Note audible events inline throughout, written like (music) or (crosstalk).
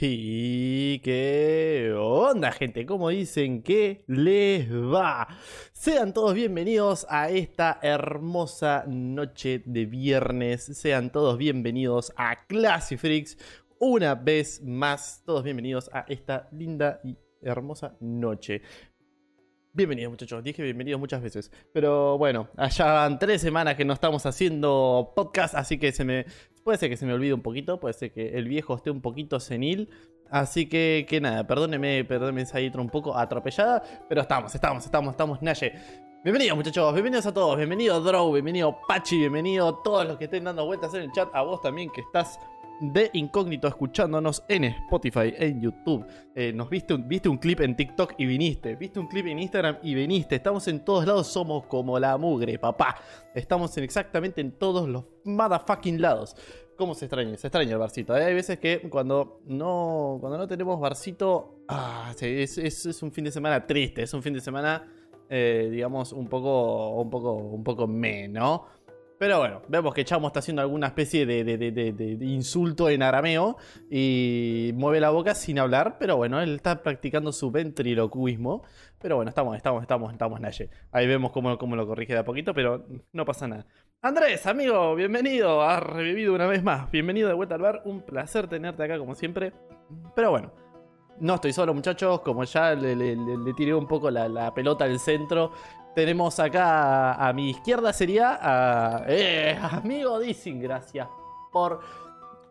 Y qué onda, gente, ¿cómo dicen que les va? Sean todos bienvenidos a esta hermosa noche de viernes. Sean todos bienvenidos a Classy Freaks. Una vez más, todos bienvenidos a esta linda y hermosa noche. Bienvenidos muchachos, dije bienvenidos muchas veces. Pero bueno, allá van tres semanas que no estamos haciendo podcast, así que se me. Puede ser que se me olvide un poquito, puede ser que el viejo esté un poquito senil. Así que, que nada, perdóneme, perdóneme esa intro un poco atropellada. Pero estamos, estamos, estamos, estamos, Naye. Bienvenidos muchachos, bienvenidos a todos, bienvenido Drow, bienvenido Pachi, bienvenido todos los que estén dando vueltas en el chat, a vos también que estás de incógnito escuchándonos en Spotify, en YouTube. Eh, nos viste un, viste un clip en TikTok y viniste. Viste un clip en Instagram y viniste. Estamos en todos lados, somos como la mugre, papá. Estamos en exactamente en todos los motherfucking lados. ¿Cómo se extraña? Se extraña el barcito. ¿eh? Hay veces que cuando no, cuando no tenemos barcito, ah, es, es, un fin de semana triste. Es un fin de semana, eh, digamos, un poco, un poco, un poco me, ¿no? Pero bueno, vemos que Chamo está haciendo alguna especie de, de, de, de, insulto en arameo y mueve la boca sin hablar, pero bueno, él está practicando su ventriloquismo. Pero bueno, estamos, estamos, estamos, estamos, Naye. Ahí vemos cómo, cómo lo corrige de a poquito, pero no pasa nada. Andrés, amigo, bienvenido, has revivido una vez más. Bienvenido de vuelta al bar, un placer tenerte acá como siempre. Pero bueno, no estoy solo, muchachos. Como ya le, le, le tiré un poco la, la, pelota al centro, tenemos acá a, mi izquierda sería eh, amigo Dissing. Gracias por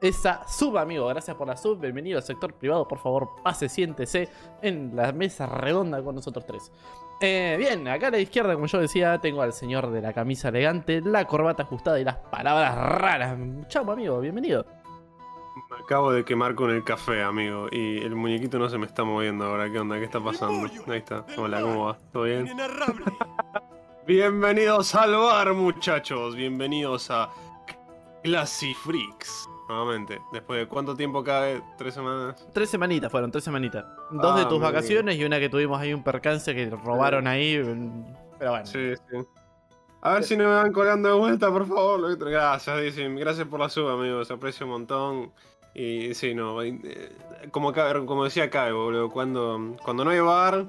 esa sub, amigo. Gracias por la sub. Bienvenido al sector privado. Por favor, pase, siéntese en la mesa redonda con nosotros tres. Eh, bien, acá a la izquierda, como yo decía, tengo al señor de la camisa elegante, la corbata ajustada y las palabras raras. Chau, amigo, bienvenido. Acabo de quemar con el café, amigo, y el muñequito no se me está moviendo ahora. ¿Qué onda? ¿Qué está pasando? Ahí está. Hola, ¿cómo va? ¿Todo bien? (laughs) Bienvenidos al bar, muchachos. Bienvenidos a Classy Freaks. Nuevamente, después de cuánto tiempo cabe, tres semanas. Tres semanitas fueron, tres semanitas. Dos ah, de tus vacaciones y una que tuvimos ahí un percance que robaron ahí. Pero bueno. Sí, sí. A ver si no me van colando de vuelta, por favor. Gracias, dicen. Gracias por la suba, amigos. Aprecio un montón. Y sí, no. Como, como decía Kai, boludo. Cuando, cuando no hay bar,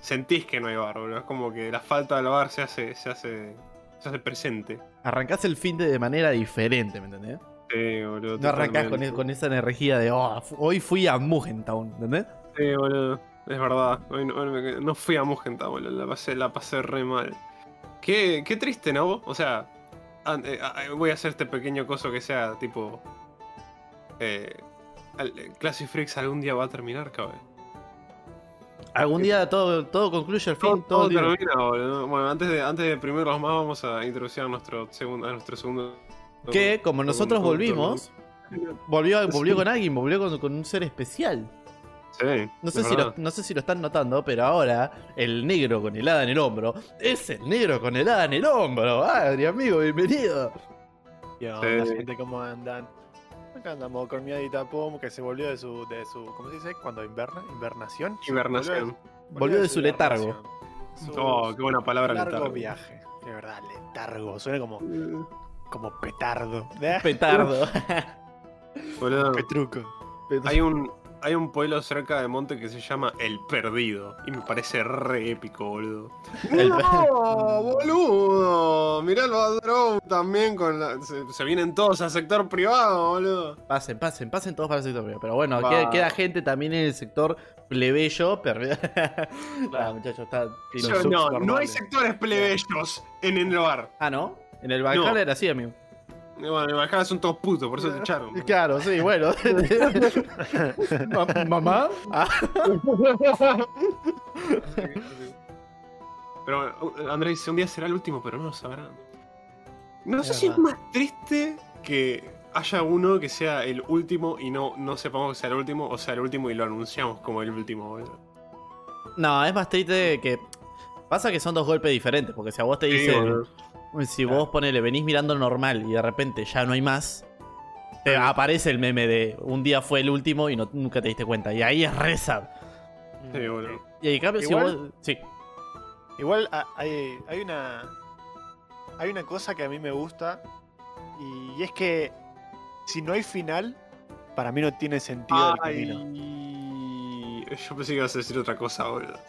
sentís que no hay bar, boludo. Es como que la falta del bar se hace, se hace, se hace presente. Arrancás el fin de, de manera diferente, ¿me entendés? Sí, boludo. No arrancás con, con, esa energía de, oh, hoy fui a Mugentown, ¿entendés? Sí, boludo. Es verdad. Hoy no, hoy no fui a Mugentown, boludo. La pasé, la pasé re mal. Qué, qué triste, ¿no? O sea, voy a hacer este pequeño coso que sea tipo. Eh, Classic Freaks algún día va a terminar, cabrón. Algún día todo, todo concluye al fin. Todo, todo termina, boludo. Bueno, antes de, antes de primero los más, vamos a introducir a nuestro segundo. A nuestro segundo que como nosotros volvimos, volvió, volvió con alguien, volvió con, con un ser especial. Sí, no, sé si lo, no sé si lo están notando, pero ahora el negro con helada en el hombro es el negro con helada en el hombro. Adri, amigo, bienvenido. ¿Qué onda, sí. gente? ¿Cómo andan? Acá andamos con mi adita Pum, que se volvió de su, de su. ¿Cómo se dice? Cuando inverna, invernación. Invernación. Volvió de, volvió de su letargo. Su, oh, qué buena palabra, largo letargo. viaje. De verdad, letargo. Suena como. como petardo. Petardo. (laughs) Boludo. Petruco. Hay un, hay un pueblo cerca de Monte que se llama El Perdido. Y me parece re épico, boludo. El no, boludo. Miralo a Drow también con la... se, se, vienen todos al sector privado, boludo. Pasen, pasen, pasen todos para el sector privado. Pero bueno, queda, queda, gente también en el sector plebeyo. Pero... (laughs) ah, muchachos, está... Yo, no, no hay sectores plebeyos en el bar. Ah, ¿no? En el Valhalla no. era así, amigo. Bueno, en Valhalla son todos putos, por eso te echaron. Claro, sí, bueno. (laughs) ¿Mamá? Ah. (laughs) Pero Andrés dice, un día será el último, pero no lo sabrán. No sé si es más triste que haya uno que sea el último y no, no sepamos que sea el último, o sea el último y lo anunciamos como el último, boludo. No, es más triste que. Pasa que son dos golpes diferentes, porque si a vos te dicen. Sí, si vos ponele, venís mirando normal y de repente ya no hay más, te aparece el meme de un día fue el último y no, nunca te diste cuenta. Y ahí es reza. Sí, bueno. Y ahí cambio, igual, si vos. Sí. Igual hay, hay una. Hay una cosa que a mí me gusta. Y es que si no hay final, para mí no tiene sentido el Ay, camino. yo pensé que ibas a decir otra cosa ahora.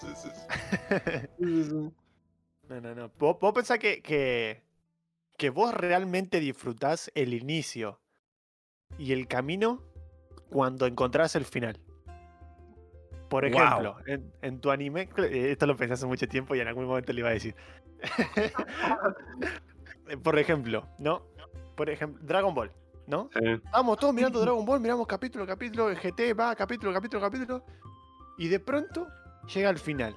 (laughs) No, no, no. Vos, vos pensás que, que, que vos realmente disfrutás el inicio y el camino cuando encontrás el final. Por ejemplo, en, en tu anime, eh, esto lo pensé hace mucho tiempo y en algún momento le iba a decir. (laughs) Por ejemplo, ¿no? Por ejemplo, Dragon Ball, ¿no? Sí. Vamos todos mirando Dragon Ball, miramos capítulo, capítulo, GT va, capítulo, capítulo, capítulo. Y de pronto llega al final.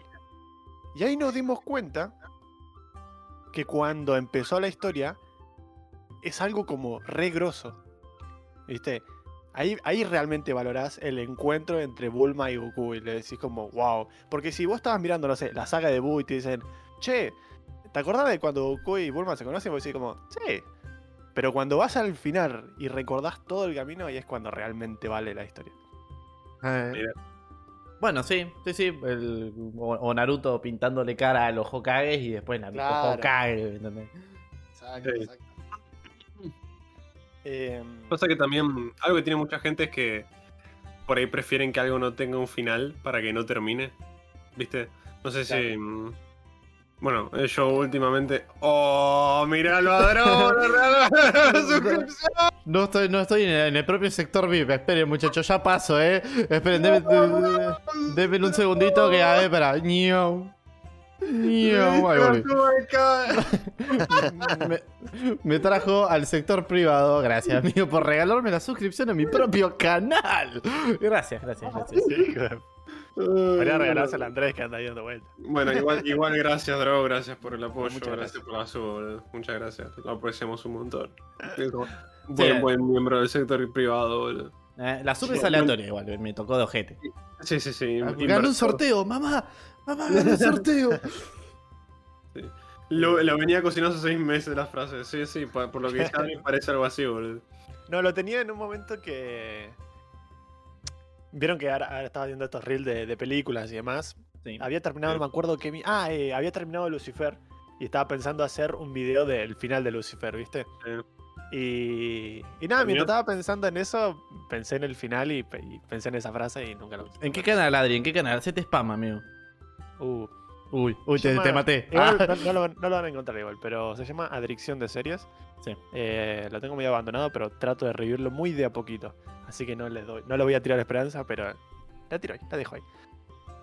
Y ahí nos dimos cuenta que cuando empezó la historia es algo como re grosso. ¿Viste? Ahí, ahí realmente valorás el encuentro entre Bulma y Goku y le decís como, wow. Porque si vos estabas mirando, no sé, la saga de Buu y te dicen, che, ¿te acordás de cuando Goku y Bulma se conocen? Vos decís como, sí. Pero cuando vas al final y recordás todo el camino, ahí es cuando realmente vale la historia. Eh, Mira. Bueno, sí, sí, sí. el- o, o Naruto pintándole cara a los Hokages y después Naruto Claro. Hokage, ¿entendés? Exacto, Sí. exacto. Pasa que también algo que tiene mucha gente es que por ahí prefieren que algo no tenga un final para que no termine. ¿Viste? No sé si. Bueno, eh, yo últimamente. ¡Oh! ¡Mirá lo ladrón! la (laughs) suscripción! No estoy, no estoy en el, en el propio sector VIP. Esperen, muchachos, ya paso, eh. Esperen, denme, un segundito que a ver, espera. Ñau. Ñau. Ahí. (laughs) Me, me trajo al sector privado. Gracias, amigo, por regalarme la suscripción a mi propio canal. Gracias, gracias, gracias. Podría regalarse al Andrés que anda ahí dando vueltas. Bueno, igual, igual gracias, Drogo, gracias por el apoyo, Muchas gracias, gracias. por la boludo. Muchas gracias, lo apreciamos un montón. Sí. Buen, buen miembro del sector privado, boludo. Eh, la sub es aleatoria, igual, me tocó de ojete. Sí, sí, sí. Ganó un sorteo, mamá. Mamá, ganó un sorteo. (laughs) Lo, lo venía cocinando hace seis meses la frase. Sí, sí, por lo que ya me (laughs) parece algo así, boludo. No, lo tenía en un momento que. Vieron que ahora, ahora estaba viendo estos reels de, de películas y demás. Sí. Había terminado, no me acuerdo que. Ah, eh, había terminado Lucifer. Y estaba pensando hacer un video del final de Lucifer, ¿viste? Y. Y nada, mientras estaba pensando en eso, pensé en el final y, pe- y pensé en esa frase y nunca lo ¿En qué canal, Adri? ¿En qué canal? Hacete spam, amigo. Uh, Uy, uy, te, llama- te maté. (laughs) igual Ah. no, no lo, van- no lo van a encontrar igual, pero se llama Adicción de Series. Sí. Eh, lo tengo muy abandonado, pero trato de revivirlo muy de a poquito. Así que no le doy, no le voy a tirar esperanza, pero la tiro ahí, la dejo ahí.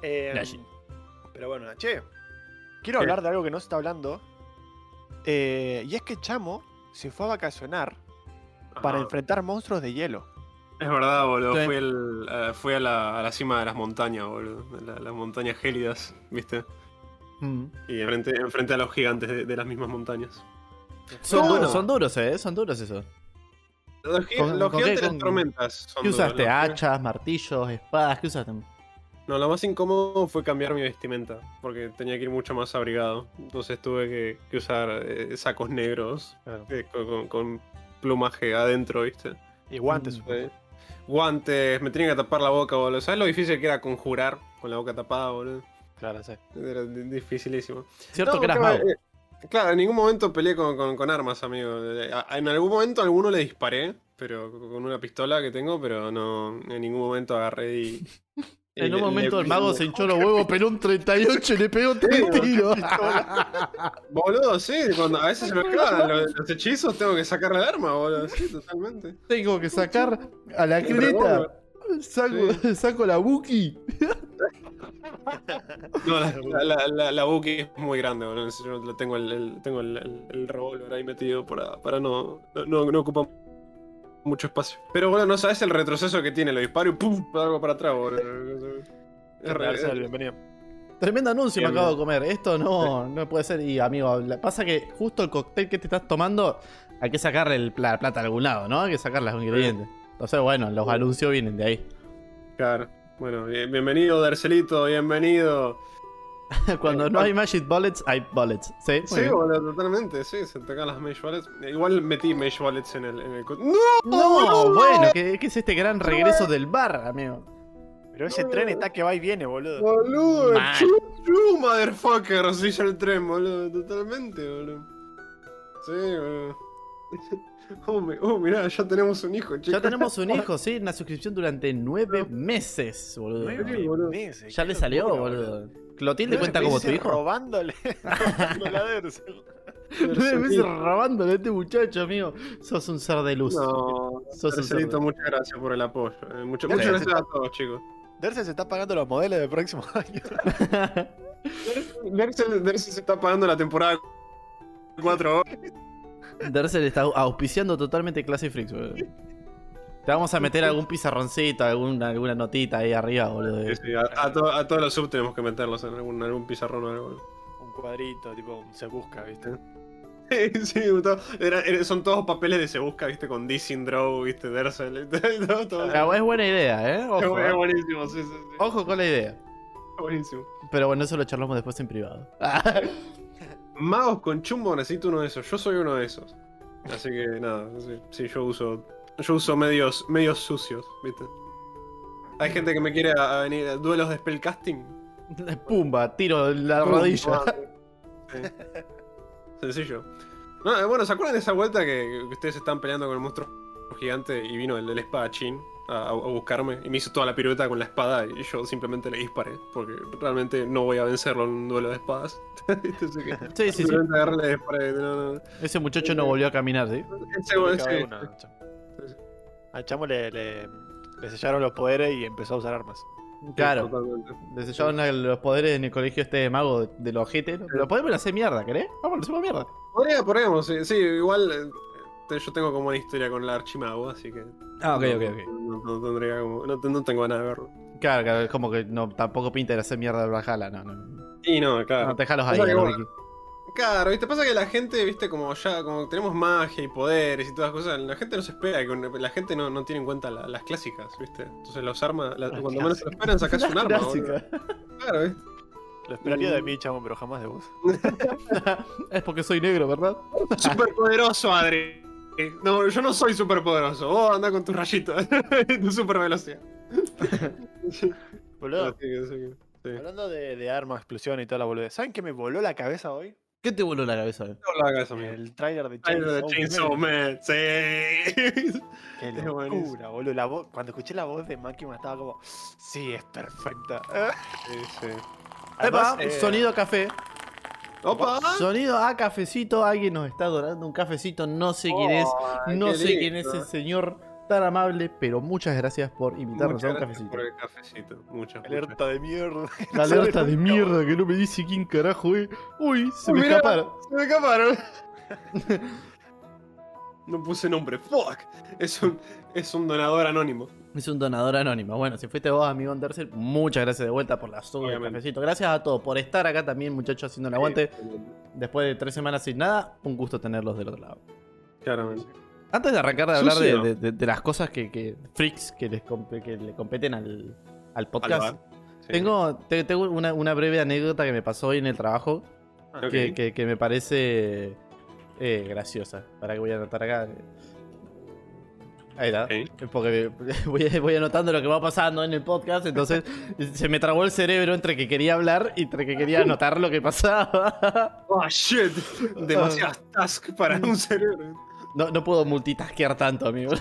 Eh, Gashi. pero bueno, che, quiero ¿Qué? hablar de algo que no se está hablando. eh, y es que Chamo se fue a vacacionar para Ajá. enfrentar monstruos de hielo. Es verdad, boludo. Sí. Fui, el- eh, fui a, la, a la cima de las montañas, boludo. de la- las montañas gélidas, ¿viste? Mm. Y enfrente, enfrente a los gigantes de, de las mismas montañas. Son No. duros, son duros, eh. Son duros eso. Los, gi- ¿Con- los con qué- gigantes de con- las tormentas. son ¿Qué duros, usaste? que- ¿Hachas, martillos, espadas? ¿Qué usaste? No, lo más incómodo fue cambiar mi vestimenta, porque tenía que ir mucho más abrigado. Entonces tuve que, que usar eh, sacos negros Claro. eh, con, con- con plumaje adentro, ¿viste? Y guantes. Mm. Eh, Guantes, me tenía que tapar la boca, boludo. ¿Sabes lo difícil que era conjurar con la boca tapada, boludo? Claro, sí. Era di- dificilísimo. Cierto No, que eras claro, mago. eh, Claro, en ningún momento peleé con, con- con armas, amigo. Eh, En algún momento a alguno le disparé, pero con una pistola que tengo, pero no en ningún momento agarré y. (laughs) y En un le- momento le- el mago se hinchó los huevos, peló un 38 y le pegó tres tiros. (laughs) Boludo, sí, cuando a veces se me acaban los, los hechizos, tengo que sacar el arma, boludo. Sí, totalmente. Tengo que sacar a la creta. Saco, (laughs) saco la Buki. No, (laughs) la, la, la, la- la Buki es muy grande, serio, lo tengo el, el- tengo el, el- el revólver ahí metido para, para no, no, no, no ocupa mucho espacio. Pero bueno, no sabes el retroceso que tiene, lo disparo y ¡pum! algo para atrás, boludo. Es re- Marcel, bienvenido. Tremendo anuncio me Bien, acabo de comer. Esto no, no puede ser. Y amigo, la- pasa que justo el cóctel que te estás tomando, hay que sacarle el pla- plata a algún lado, ¿no? Hay que sacar los ingredientes. Entonces, bueno, los anuncios vienen de ahí. Claro. Bueno, bien- bienvenido, Darcelito, bienvenido. (laughs) Cuando no hay Magic Bullets, hay Bullets. ¿Sí? Sí, boludo, totalmente, sí, se te caen las Mage Wallets. Igual metí Mage Wallets en el... En el... ¡No! No, bueno, ¿qué, qué es este gran regreso del bar, amigo? Pero ese tren está que va y viene, boludo. Boludo, true, true, motherfucker, dice el tren, boludo, totalmente, boludo. Sí, boludo. (laughs) (laughs) Oh, oh, mirá, ya tenemos un hijo, chicos. Ya tenemos un (laughs) hijo, sí, una suscripción durante nueve meses, boludo. Nueve boludo. meses, Ya le salió, locura, boludo. ¿Clotilde cuenta como tu meses hijo? Robándole. (laughs) robándole a Dersel. Nueve meses robándole a este muchacho, amigo. Sos un ser de luz. No, Sos un Marcelito, cerdo. muchas gracias por el apoyo. eh, mucho- Sí, muchas gracias a todos, chicos. Dersel se está pagando los modelos del próximo año. Dersel, Dersel se está pagando la temporada 4 horas. Dersel está auspiciando totalmente Classic Freaks, boludo. Te vamos a meter algún pizarroncito, alguna, alguna notita ahí arriba, boludo. Sí, sí, a, a to- a todos los sub tenemos que meterlos en algún, algún pizarrón o algo. Un cuadrito, tipo, se busca, ¿viste? Sí, todo- era- era- son todos papeles de se busca, viste, con Dissing Draw, viste, Dersel. (laughs) todo, todo. Pero es buena idea, ¿eh? Ojo, bu- es ¿eh? buenísimo, sí, sí, sí. Ojo con la idea. Buenísimo. Pero bueno, eso lo charlamos después en privado. (laughs) Magos con chumbo necesito uno de esos. Yo soy uno de esos. Así que nada, sí, sí, yo uso. Yo uso medios, medios sucios, ¿viste? Hay gente que me quiere a, a venir a duelos de spellcasting. Pumba, tiro la Pum, rodilla. Sí. Sencillo. No, eh, bueno, ¿se acuerdan de esa vuelta que, que ustedes estaban peleando con el monstruo gigante y vino el del espadachín a, a buscarme y me hizo toda la pirueta con la espada y yo simplemente le disparé? Porque realmente no voy a vencerlo en un duelo de espadas. (laughs) Que Sí, sí, sí. simplemente agarré y le disparé. No, no. Ese muchacho no volvió a caminar, ¿sí? Ese, sí. uno, al chamo. Sí, sí. Al chamo le, le, le sellaron los poderes y empezó a usar armas. Claro. Totalmente. Los poderes en el colegio este de mago de, de los ojete. ¿no? Lo podemos hacer mierda, ¿querés? Vamos, lo hacemos mierda. Podría, podríamos, sí, sí, igual eh, yo tengo como una historia con el archimago, así que. Ah, ok, no, ok, ok. No, no tendría como. No, te- no tengo ganas de verlo. Claro, claro, es como que no, tampoco pinta de hacer mierda al Valhalla, no, no. Y no, claro. No, dejalos ahí, que, ¿no, bueno, Ricky? Claro, viste, pasa que la gente, viste, como ya, como tenemos magia y poderes y todas las cosas, la gente no se espera, que la gente no, no tiene en cuenta la- las clásicas, viste. Entonces los armas, la- cuando menos se lo esperan, sacas un arma. Clásica. Claro, viste. Lo esperaría de mí, chamo, pero jamás de vos. (laughs) (laughs) es porque soy negro, ¿verdad? Súper poderoso, Adri. No, yo no soy súper poderoso. Vos andá con tus rayitos, (laughs) tu super velocidad. Boludo, sí. hablando de, de armas, explosión y toda la boludez. ¿Saben qué me voló la cabeza hoy? ¿Qué te voló la cabeza? eh? Amigo. El tráiler de Chainsaw Chainsaw Man. Man, sí. (laughs) Qué (laughs) locura, boludo. La voz- cuando escuché la voz de Máquina estaba como, sí, es perfecta. Sí, sí. Además, Epa, eh, sonido café. ¡Opa! Sonido a cafecito. Alguien nos está donando un cafecito. No sé quién es. Ay, No sé quién es ese señor tan amable, pero muchas gracias por invitarnos Muchas a un gracias cafecito. por el cafecito. Muchas, muchas. Alerta de mierda. (laughs) Alerta de mierda que no me dice quién carajo es. Uy, se Uy, me mirá. escaparon. Se me escaparon. (laughs) no puse nombre. Fuck. Es un, es un donador anónimo. Es un donador anónimo. Bueno, si fuiste vos, amigo Andersel, muchas gracias de vuelta por la sub cafecito. Gracias a todos por estar acá también, muchachos, haciendo el aguante. Después de tres semanas sin nada, un gusto tenerlos del otro lado. Claramente. Antes de arrancar de hablar de, de- de- de las cosas que, que freaks que, les que le competen al, al podcast. Sí. tengo, te- tengo una, una breve anécdota que me pasó hoy en el trabajo que, que- que me parece eh, graciosa. Para que voy a anotar acá. Ahí está. Porque (laughs) voy, voy anotando lo que va pasando en el podcast, entonces se me trabó el cerebro entre que quería hablar y entre que quería anotar lo que pasaba. (laughs) Oh shit. Demasiadas tasks para (laughs) un cerebro. No, no puedo multitaskear tanto, amigo.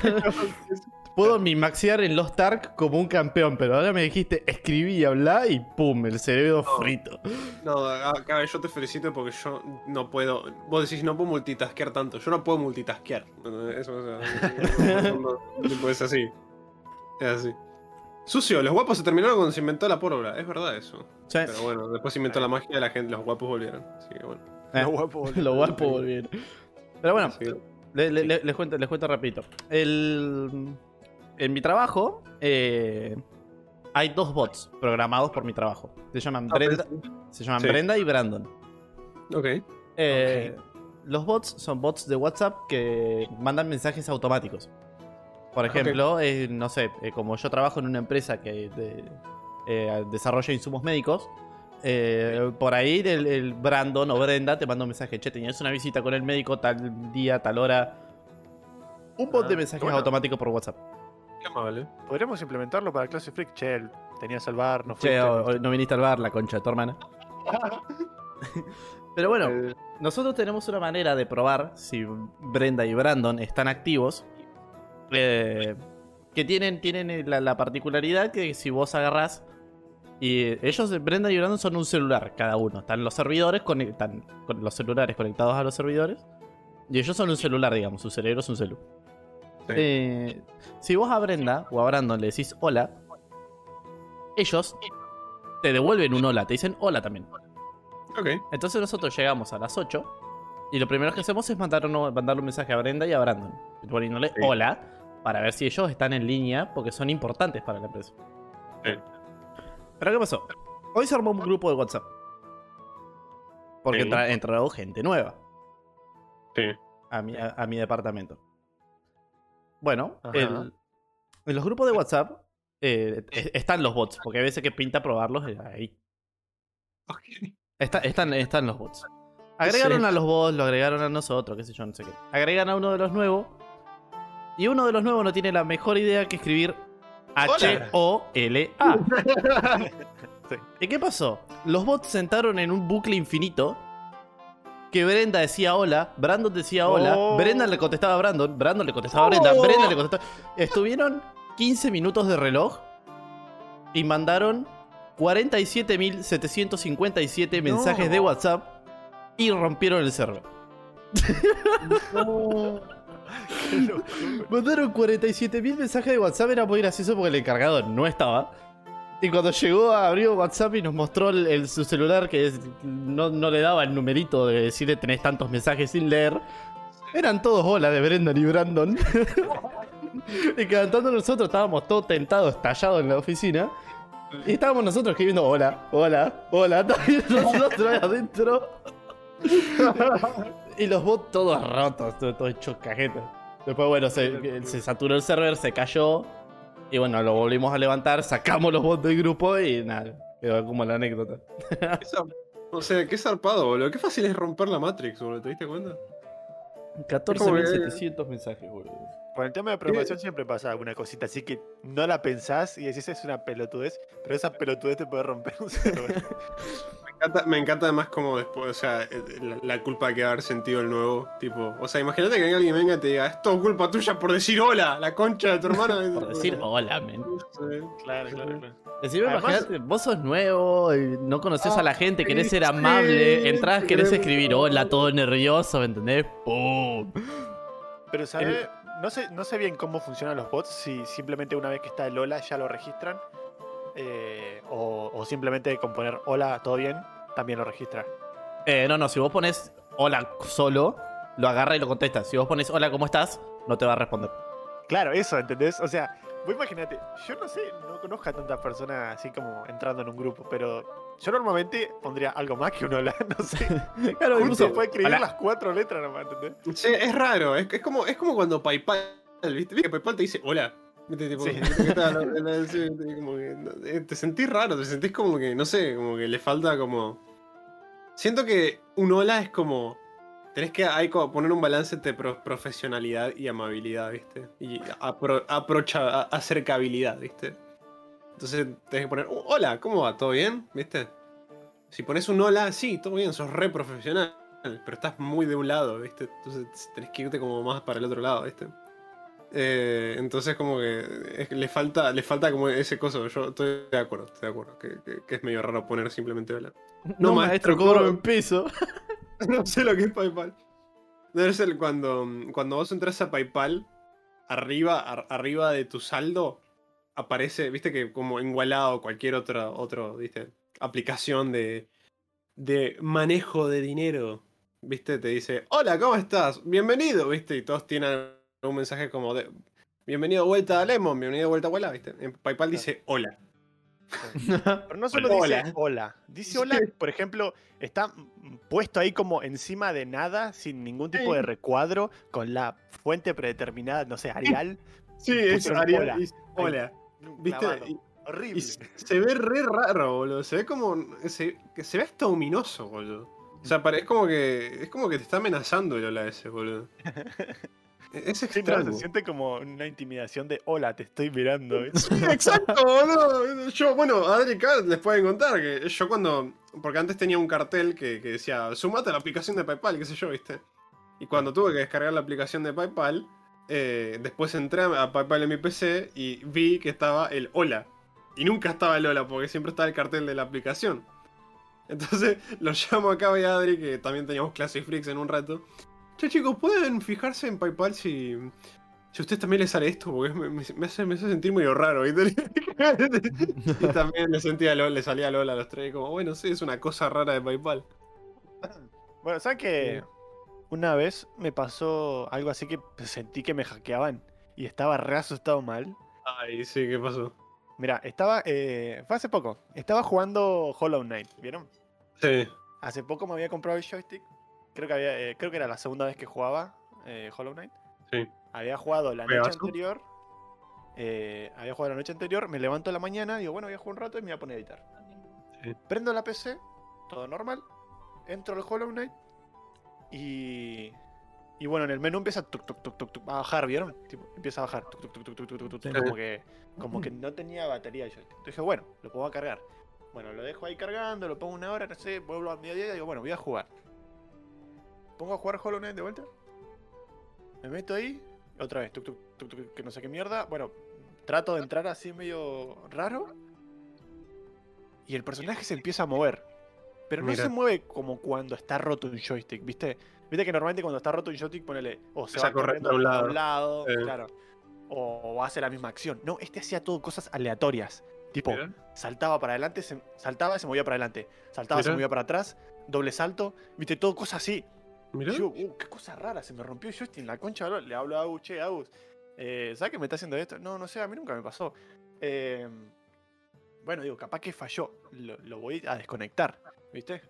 Puedo mimaxear en Lost Ark como un campeón, pero ahora me dijiste escribí y hablá y pum, el cerebro No. frito. No, acá yo te felicito porque yo no puedo. Vos decís, no puedo multitaskear tanto. Yo no puedo multitaskear. Eso o sea, no, no, no, tipo, es así. Es así. Sucio, los guapos se terminaron cuando se inventó la pólvora. Es verdad eso. Sí. Pero bueno, después se inventó la magia y la gente, los guapos volvieron. Así que bueno. Eh, Lo guapo, boludo. Lo guapo volvieron. Pero bueno, le- le- les, cuento, les cuento rapidito. El, en mi trabajo eh, hay dos bots programados por mi trabajo. Se llaman, Ah, Brenda, pensé- se llaman Sí. Brenda y Brandon. Ok. Eh, Los bots son bots de WhatsApp que mandan mensajes automáticos. Por Ok. ejemplo, eh, no sé, eh, como yo trabajo en una empresa que de- eh, desarrolla insumos médicos, eh, por ahí el, el Brandon o Brenda te manda un mensaje, che, tenías una visita con el médico tal día, tal hora. Un bot Ah, de mensajes bueno. automáticos por WhatsApp. Qué amable. Podríamos implementarlo para Classic Freak. Che, tenías al bar, no fuiste. Che, o- o no viniste al bar, la concha de tu hermana. (laughs) Pero bueno, Eh, nosotros tenemos una manera de probar si Brenda y Brandon están activos. eh, que tienen, tienen la, la particularidad que si vos agarrás. Y ellos, Brenda y Brandon, son un celular cada uno. Están los servidores, conec- están con los celulares conectados a los servidores. Y ellos son un celular, digamos. Su cerebro es un celu. Eh, si vos a Brenda o a Brandon le decís hola, ellos te devuelven un hola, te dicen hola también. ok. Entonces nosotros llegamos a las 8 y lo primero que hacemos es mandar un, mandarle un mensaje a Brenda y a Brandon, poniéndole Sí. hola para ver si ellos están en línea porque son importantes para la empresa. Sí. Pero ¿qué pasó? Hoy se armó un grupo de WhatsApp. Porque Sí. entra, entró gente nueva Sí. a mi, a, a mi departamento. Bueno, el- en los grupos de WhatsApp eh, es- están los bots, porque a veces que pinta probarlos eh, ahí. Está- están, están los bots. Agregaron Sí. a los bots, lo agregaron a nosotros, qué sé yo, no sé qué. Agregan a uno de los nuevos. Y uno de los nuevos no tiene la mejor idea que escribir H-O-L-A. Sí. (laughs) ¿Y qué pasó? Los bots sentaron en un bucle infinito. Que Brenda decía hola, Brandon decía hola, Oh. Brenda le contestaba a Brandon, Brandon le contestaba a Brenda, Oh. Brenda le contestaba. Estuvieron 15 minutos de reloj y mandaron 47.757 mensajes de No. WhatsApp y rompieron el server. Locura. (laughs) Mandaron 47.000 mensajes de WhatsApp, era muy gracioso porque el encargado no estaba. Y cuando llegó abrió WhatsApp y nos mostró el, su celular que no, no le daba el numerito de decirle tenés tantos mensajes sin leer. Eran todos hola de Brendan y Brandon. (laughs) y cantando nosotros estábamos todos tentados, estallados en la oficina. Y estábamos nosotros escribiendo hola, hola, hola, (laughs) también nosotros ahí adentro. y los bots todos rotos, todo, todo hecho cajeta. Después, bueno, se saturó el server, se cayó. Y bueno, lo volvimos a levantar, sacamos los bots del grupo y nada, quedó como la anécdota. O sea, qué zarpado, boludo. Qué fácil es romper la Matrix, boludo. ¿Te diste cuenta? 14.700 mensajes, boludo. Con el tema de programación siempre pasa alguna cosita, así que no la pensás y decís es una pelotudez, pero esa pelotudez te puede romper un server. (laughs) Me encanta, me encanta además como después, o sea, eh, la, la culpa que haber sentido el nuevo. Tipo, o sea, imagínate que alguien venga y te diga, es todo culpa tuya por decir hola, la concha de tu hermano. (laughs) Por decir hola, men. Claro, claro, claro. Decime, Además- imagínate, vos sos nuevo, y no conoces a la gente, querés ser sí, amable, entrás, querés escribir hola, todo nervioso, ¿me entendés? ¡Pum! Pero ¿sabes? No sé, no sé bien cómo funcionan los bots, si simplemente una vez que está el hola ya lo registran, eh, o, o simplemente con poner hola, todo bien, también lo registran. Eh, no, no, si vos pones hola solo, lo agarra y lo contesta. Si vos pones hola, ¿cómo estás? No te va a responder. Claro, eso, ¿entendés? O sea, vos imagínate, yo no sé, no conozco a tantas personas así como entrando en un grupo, pero yo normalmente pondría algo más que un hola, (laughs) no sé. (laughs) Claro, Uno incluso. puede escribir hola. las cuatro letras nomás, ¿entendés? Sí, es raro, es, es como, es como cuando PayPal, ¿viste? ¿Viste que PayPal te dice hola? Te sentís raro, te sentís como que, no sé, como que le falta como... Siento que un hola es como... Tenés que hay como poner un balance entre pro- profesionalidad y amabilidad, ¿viste? Y apro- aprocha- acercabilidad, ¿viste? Entonces tenés que poner, "Oh, hola, ¿cómo va? ¿Todo bien? ¿Viste? Si pones un hola, sí, todo bien, sos re profesional pero estás muy de un lado, ¿viste? Entonces tenés que irte como más para el otro lado, ¿viste? Eh, entonces como que es- le falta le falta como ese coso. Yo estoy de acuerdo, estoy de acuerdo. Que, que- que es medio raro poner simplemente. No, No, maestro, cobro cobro. en peso. (laughs) (laughs) no sé lo que es PayPal. Debe ser cuando, cuando vos entras a PayPal, arriba, ar- arriba de tu saldo, aparece, viste que como Wallah o cualquier otra otro, viste, aplicación de, de manejo de dinero, viste, te dice, hola, ¿cómo estás? Bienvenido, viste, y todos tienen un mensaje como de, bienvenido de vuelta a Lemon, bienvenido de vuelta a Wallah, viste. En PayPal dice, hola. (laughs) Pero no solo Hola. dice hola, dice hola, por ejemplo, está mm, puesto ahí como encima de nada, sin ningún tipo de recuadro, con la fuente predeterminada, no sé, Arial. Sí, es Arial, hola. dice, hola. ¿Viste? Y- Horrible. Y se ve re raro, boludo. Se ve como. Se, que se ve hasta ominoso, boludo. O sea, pare- es como que. Es como que te está amenazando el hola ese, boludo. (laughs) Es Sí, no, extraño. se siente como una intimidación de hola, te estoy mirando. (laughs) exacto, boludo. Yo, bueno, Adri acá les pueden contar que yo cuando. Porque antes tenía un cartel que, que decía, sumate a la aplicación de PayPal, qué sé yo, ¿viste? Y cuando tuve que descargar la aplicación de PayPal, eh, después entré a PayPal en mi PC y vi que estaba el hola. Y nunca estaba el hola, porque siempre estaba el cartel de la aplicación. Entonces (laughs) lo llamo acá a Adri, que también teníamos clase Freaks en un rato. Che, chicos, ¿pueden fijarse en PayPal si, si a ustedes también les sale esto? Porque me, me- me hace, me hace sentir medio raro, (laughs) y también le, sentía LOL, le salía LOL a los tres, como, bueno, sí, es una cosa rara de PayPal. Bueno, ¿sabes que Una vez me pasó algo así que sentí que me hackeaban y estaba re asustado mal. Ay, sí, ¿qué pasó? Mira, estaba. eh, fue hace poco. Estaba jugando Hollow Knight, ¿vieron? Sí. Hace poco me había comprado el joystick creo que había, creo que era la segunda vez que jugaba Hollow Knight. Sí. Había jugado la noche anterior. Había jugado la noche anterior, me levanto a la mañana, digo, bueno, voy a jugar un rato y me voy a poner a editar. Prendo la PC, todo normal, entro al Hollow Knight y. Y bueno, en el menú empieza tuc, tuc, tuc, a bajar, ¿vieron? Empieza a bajar, como, que, como que no tenía batería. Yo dije, bueno, lo puedo cargar. Bueno, lo dejo ahí cargando, lo pongo una hora, no sé, vuelvo a mediodía y digo, bueno, voy a jugar. Pongo a jugar Hollow Knight de vuelta. Me meto ahí, otra vez, tuc, tuc, tuc, tuc, que no sé qué mierda. Bueno, trato de entrar así medio raro. Y el personaje se empieza a mover. Pero no se mueve como cuando está roto un joystick, ¿viste? Viste que normalmente cuando está roto un joystick, ponele. O se va a corriendo para un un lado, Eh. claro. O, hace la misma acción. No, este hacía todo cosas aleatorias. Tipo, Mira. saltaba para adelante, se, saltaba y se movía para adelante. Saltaba, se Mira. movía para atrás, doble salto, viste, todo cosas así. Mirá. Yo, uh, qué cosa rara, se me rompió en la concha, le hablo a Agus, che, Agus, eh, ¿sabes que me está haciendo esto? No, no sé, a mí nunca me pasó. Eh, bueno, digo, capaz que falló, lo, lo voy a desconectar, ¿viste?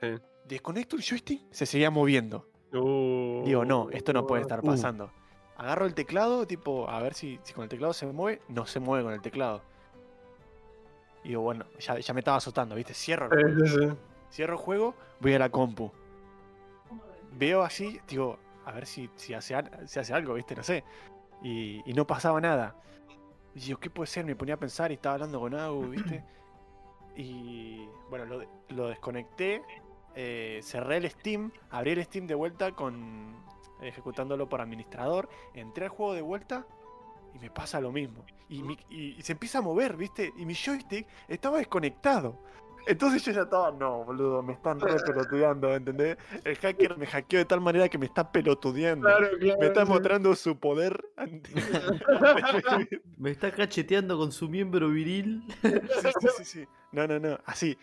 Sí. Desconecto el joystick, se seguía moviendo. Uh, Digo, no, esto no puede estar uh. pasando. Agarro el teclado, tipo, a ver si, si con el teclado se mueve. No se mueve con el teclado. Y digo, bueno, ya, ya me estaba asustando, ¿viste? Cierro el juego. Cierro el juego, voy a la compu. Veo así, digo, a ver si, si, hace, si hace algo, ¿viste? No sé. Y, y no pasaba nada. Y digo, ¿qué puede ser? Me ponía a pensar y estaba hablando con Agu, ¿viste? Y bueno, lo, lo desconecté, eh, cerré el Steam, abrí el Steam de vuelta con ejecutándolo por administrador, entré al juego de vuelta y me pasa lo mismo. Y, mi- y- y se empieza a mover, ¿viste? Y mi joystick estaba desconectado. Entonces yo ya estaba, no, boludo, me están (laughs) re pelotudeando, ¿entendés? El hacker me hackeó de tal manera que me está pelotudeando. Claro, claro. me está sí. mostrando su poder. ante- (laughs) Me está cacheteando con su miembro viril. sí, sí, sí, sí. No, no, no, así.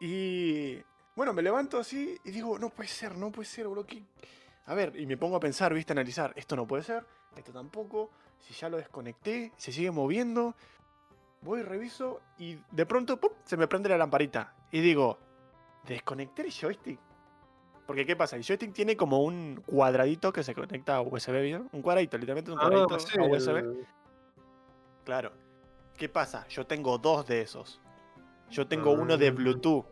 Y bueno, me levanto así y digo, no puede ser, no puede ser. ¿qué? A ver, y me pongo a pensar, viste, a analizar, esto no puede ser, esto tampoco, si ya lo desconecté, se sigue moviendo. Voy, reviso y de pronto ¡pum! se me prende la lamparita. Y digo, ¿desconecté el joystick? Porque ¿qué pasa? El joystick tiene como un cuadradito que se conecta a USB, ¿vieron? Un cuadradito, literalmente un Ah, cuadradito sí, a USB. el- Claro. ¿Qué pasa? Yo tengo dos de esos. Yo tengo uno de Ah. Bluetooth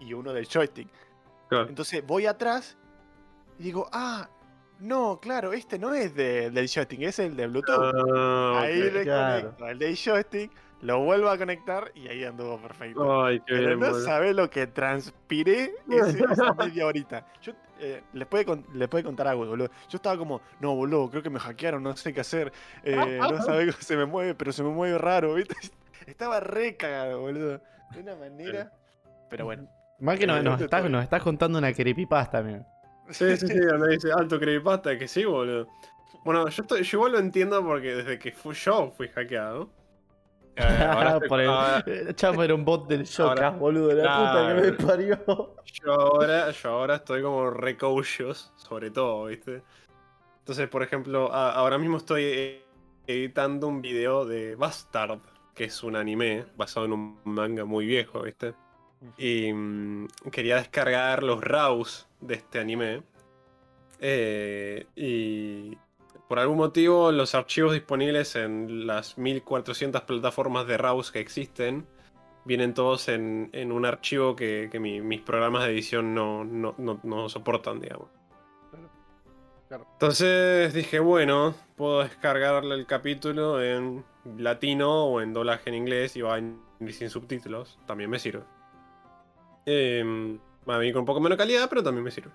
y uno del joystick. claro. Entonces voy atrás y digo, ah, no, claro, este no es de- del joystick, es el de Bluetooth. Ah, ahí ok. le claro. conecto el del joystick, lo vuelvo a conectar y ahí anduvo perfecto. Ay, qué Pero bien, no boludo. sabe lo que transpiré ese- esa (laughs) media horita. Yo, eh, les, puede, con- les puede contar algo, boludo. Yo estaba como, no, boludo, creo que me hackearon, no sé qué hacer. eh, no sabe cómo se me mueve, pero se me mueve raro, ¿viste? (laughs) Estaba re cagado, boludo. De una manera. Pero bueno. Más que nos, estás, nos estás contando una creepypasta, mira. Sí, sí, sí, donde dice alto creepypasta, que sí, boludo. Bueno, yo, estoy, yo igual lo entiendo porque desde que fui yo fui hackeado. Eh, ahora estoy- Por el, el chamo era un bot del (laughs) Shoka, ahora- boludo, la puta que me parió. yo, ahora, yo ahora estoy como re cautious, sobre todo, ¿viste? Entonces, por ejemplo, a- ahora mismo estoy eh, editando un video de Bastard, que es un anime basado en un manga muy viejo, ¿viste? Y mm, quería descargar los RAWs de este anime. Eh, y por algún motivo los archivos disponibles en las 1400 plataformas de RAWs que existen vienen todos en, en un archivo que, que mi- mis programas de edición no, no, no- no soportan, digamos. Entonces dije, bueno, puedo descargarle el capítulo en latino o en doblaje en inglés y va en- sin subtítulos. También me sirve. Eh, va a venir con un poco menos calidad, pero también me sirve.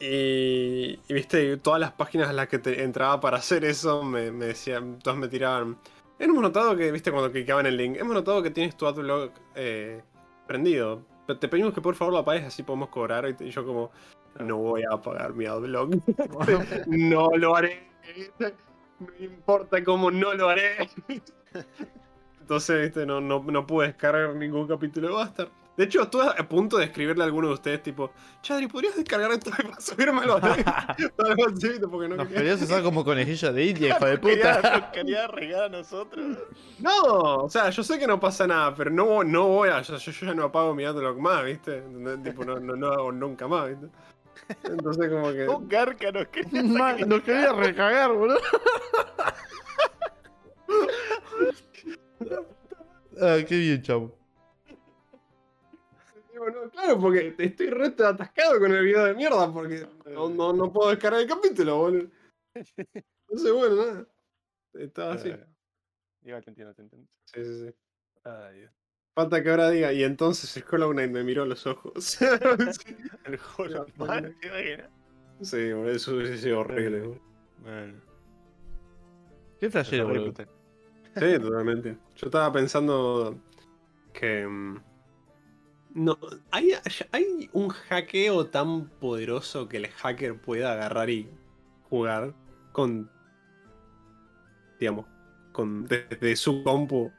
Y, y, viste, todas las páginas a las que te entraba para hacer eso me, me decían, todas me tiraban. Hemos notado que, viste, cuando clicaban el link, hemos notado que tienes tu adblock eh, prendido. Pero Te pedimos que por favor lo apagues, así podemos cobrar. Y yo como, no voy a apagar mi adblock. (laughs) no lo haré. No importa cómo no lo haré. (laughs) Entonces, viste, no, no, no pude descargar ningún capítulo de Bastard. De hecho, estuve a punto de escribirle a alguno de ustedes, tipo, Chadri, ¿podrías descargar esto para (laughs) subírmelo a (laughs) porque no Nos quería- querías usar como conejillo de India, (laughs) hijo de Quería, puta. nos quería regar a nosotros. No, o sea, yo sé que no pasa nada, pero no, no voy a. Yo, yo ya no apago mi adblock más, ¿viste? No, tipo, no, no, no hago nunca más, ¿viste? Entonces, como que. Un garca nos quería Man, Nos quería recagar, boludo. Ah, qué bien, chavo. Digo, claro, porque estoy re atascado con el video de mierda, porque no, no, no puedo descargar el capítulo, boludo. Entonces, bueno, nada. Estaba así. Eh, Igual te entiendo, te entiendo. Sí, sí, sí. Ay, Dios. Falta que ahora diga, y entonces el Hollow Knight me miró a los ojos. (laughs) sí, El Hollow Man, ¿te imaginas? boludo, eso hubiese sido horrible. boludo. Bueno, Qué flashero, boludo. Sí, totalmente. Yo estaba pensando que. No, ¿hay, hay un hackeo tan poderoso que el hacker pueda agarrar y jugar con. digamos, con desde su compu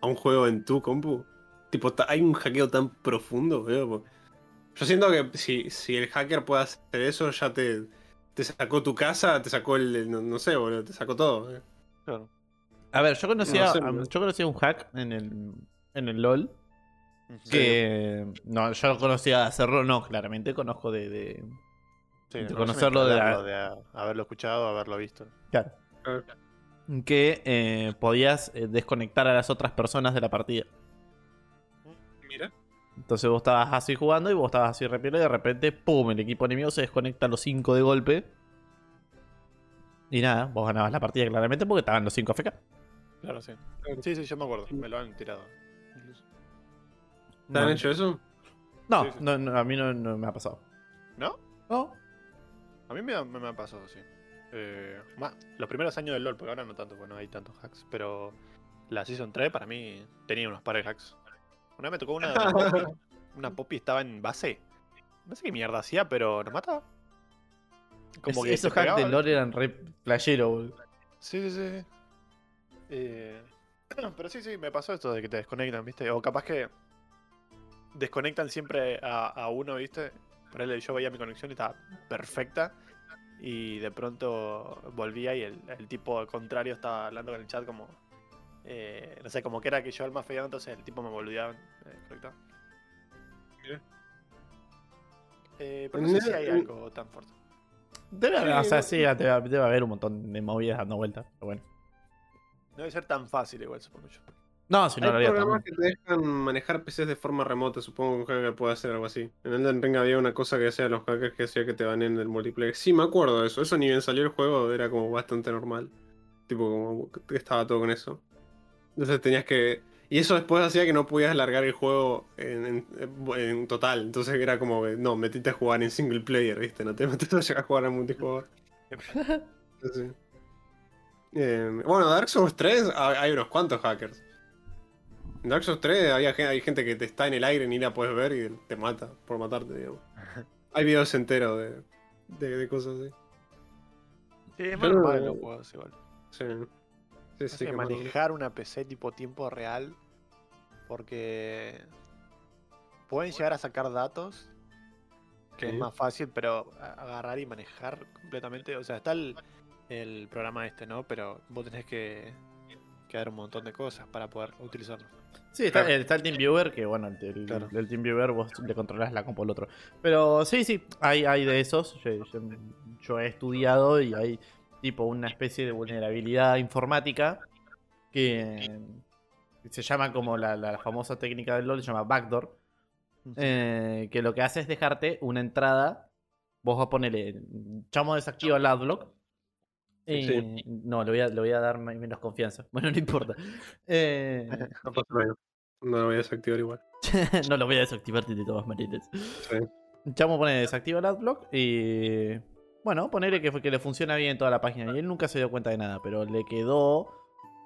a un juego en tu compu. Tipo, hay un hackeo tan profundo, veo. Yo siento que si, si el hacker puede hacer eso, ya te, te sacó tu casa, te sacó el. el- no, no sé, boludo, te sacó todo. eh. Claro. A ver, yo conocía, No sé, yo conocía un hack en el, en el LOL. Que. No, yo lo conocía de hacerlo, no, claramente conozco de. de- Sí, de no, yo me conocerlo de la- haberlo escuchado, haberlo visto. Claro. Que eh, podías eh, desconectar a las otras personas de la partida. Mira. Entonces vos estabas así jugando y vos estabas así repitiendo y de repente, ¡pum! El equipo enemigo se desconecta a los 5 de golpe. Y nada, vos ganabas la partida claramente porque estaban los 5 AFK. Claro, sí. Sí, sí, yo me acuerdo. Me lo han tirado. ¿Te han hecho eso? No, Sí, sí. no, no, a mí no, no me ha pasado. ¿No? No. A mí me, ha- me, me ha pasado, sí. Eh, más, los primeros años del LoL, porque ahora no tanto, porque no hay tantos hacks. Pero la Season 3 para mí tenía unos pares de hacks. Una vez me tocó una. (laughs) una Poppy estaba en base. No sé qué mierda hacía, pero nos mataba. Es- que esos hacks de pegaba. lore eran re playero, boludo. Sí, sí, sí. Eh, (clears throat) pero sí, sí, me pasó esto de que te desconectan, ¿viste? O capaz que desconectan siempre a, a uno, ¿viste? Por él yo veía mi conexión y estaba perfecta. Y de pronto volvía y el, el tipo contrario estaba hablando con el chat como... eh, no sé, como que era que yo el más feo, entonces el tipo me volvía eh. Mira. Eh, pero no sé si hay algo tan fuerte. Debe haber- Sí, o sea, sí, debe, debe haber un montón de movidas dando vueltas. Pero bueno. No debe ser tan fácil igual, supongo yo. No, si no Hay lo haría programas que te dejan manejar PCs de forma remota, supongo que un hacker puede hacer algo así. En Elden Ring había una cosa que hacían los hackers que hacía que te banen el multiplayer. Sí, me acuerdo de eso. Eso ni bien salió el juego, era como bastante normal. Tipo, como que estaba todo con eso. Entonces tenías que... Y eso después hacía que no podías largar el juego en, en- en total. Entonces era como que, no, metiste a jugar en single player, ¿viste? No te (laughs) metes a llegar a jugar en multijugador. (laughs) Eh, bueno, Dark Souls 3 hay hay unos cuantos hackers. En Dark Souls 3 había gen- hay gente que te está en el aire ni la puedes ver y te mata por matarte, digamos. (laughs) Hay videos enteros de, de, de cosas así. Sí, es más no- normal en los juegos igual. Sí. Sí, No sí, sé, más- manejar una PC tipo tiempo real. Porque pueden llegar a sacar datos. Que Sí. es más fácil, pero agarrar y manejar completamente. O sea, está el, el programa este, ¿no? Pero vos tenés que, que dar un montón de cosas para poder utilizarlo. Sí, está, Claro. está el TeamViewer, que bueno, el, el, Claro. el TeamViewer vos le controlás la compo al otro. Pero sí, sí, hay, hay de esos. Yo, yo- yo he estudiado y hay tipo una especie de vulnerabilidad informática que se llama como la, la famosa técnica del LOL, se llama backdoor. eh, que lo que hace es dejarte una entrada vos vas a ponerle. Chamo desactiva el adblock. Sí. No, le voy, a, le voy a dar me- menos confianza. (laughs) Bueno, no importa. Eh, (laughs) No pasa nada. No lo voy a desactivar igual. (laughs) no lo voy a desactivar de todas maneras. Sí. Chamo pone desactiva el adblock y. Bueno, ponerle que, que le funciona bien toda la página. Y él nunca se dio cuenta de nada, pero le quedó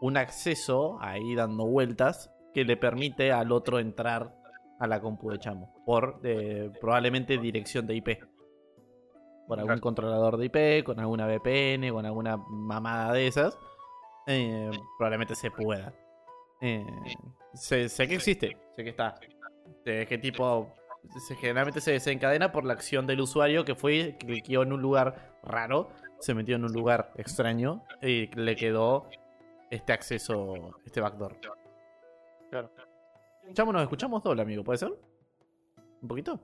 un acceso ahí dando vueltas que le permite al otro entrar a la compu de Chamo. Por eh, probablemente dirección de IP. Por algún Claro. controlador de IP, con alguna VPN, con alguna mamada de esas. Eh, probablemente se pueda. Eh, sé, sé que existe, sé que está. De qué tipo. se- generalmente se desencadena por la acción del usuario que fue, cliqueó en un lugar raro, se metió en un lugar extraño y le quedó este acceso, este backdoor. Claro. Chamo, nos escuchamos doble, amigo, ¿puede ser? ¿Un poquito?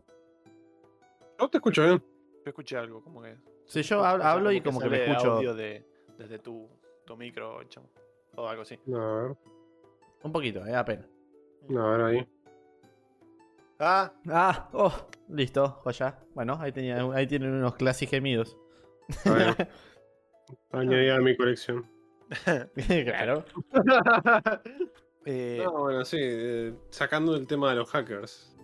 No te escucho bien. Yo escuché algo, como que. Sí, yo o sea, hablo, hablo y como que me escucho audio de, desde tu, tu micro, chamo. O algo así. No, a ver. un poquito, eh, apenas. No, a ver ahí. Ah, Ah, oh, listo, joya. Bueno, ahí, tenía, ahí tienen unos clásicos gemidos. Ver. (laughs) Añadí a mi colección. (laughs) claro. (laughs) eh, No, bueno, sí. eh, sacando el tema de los hackers.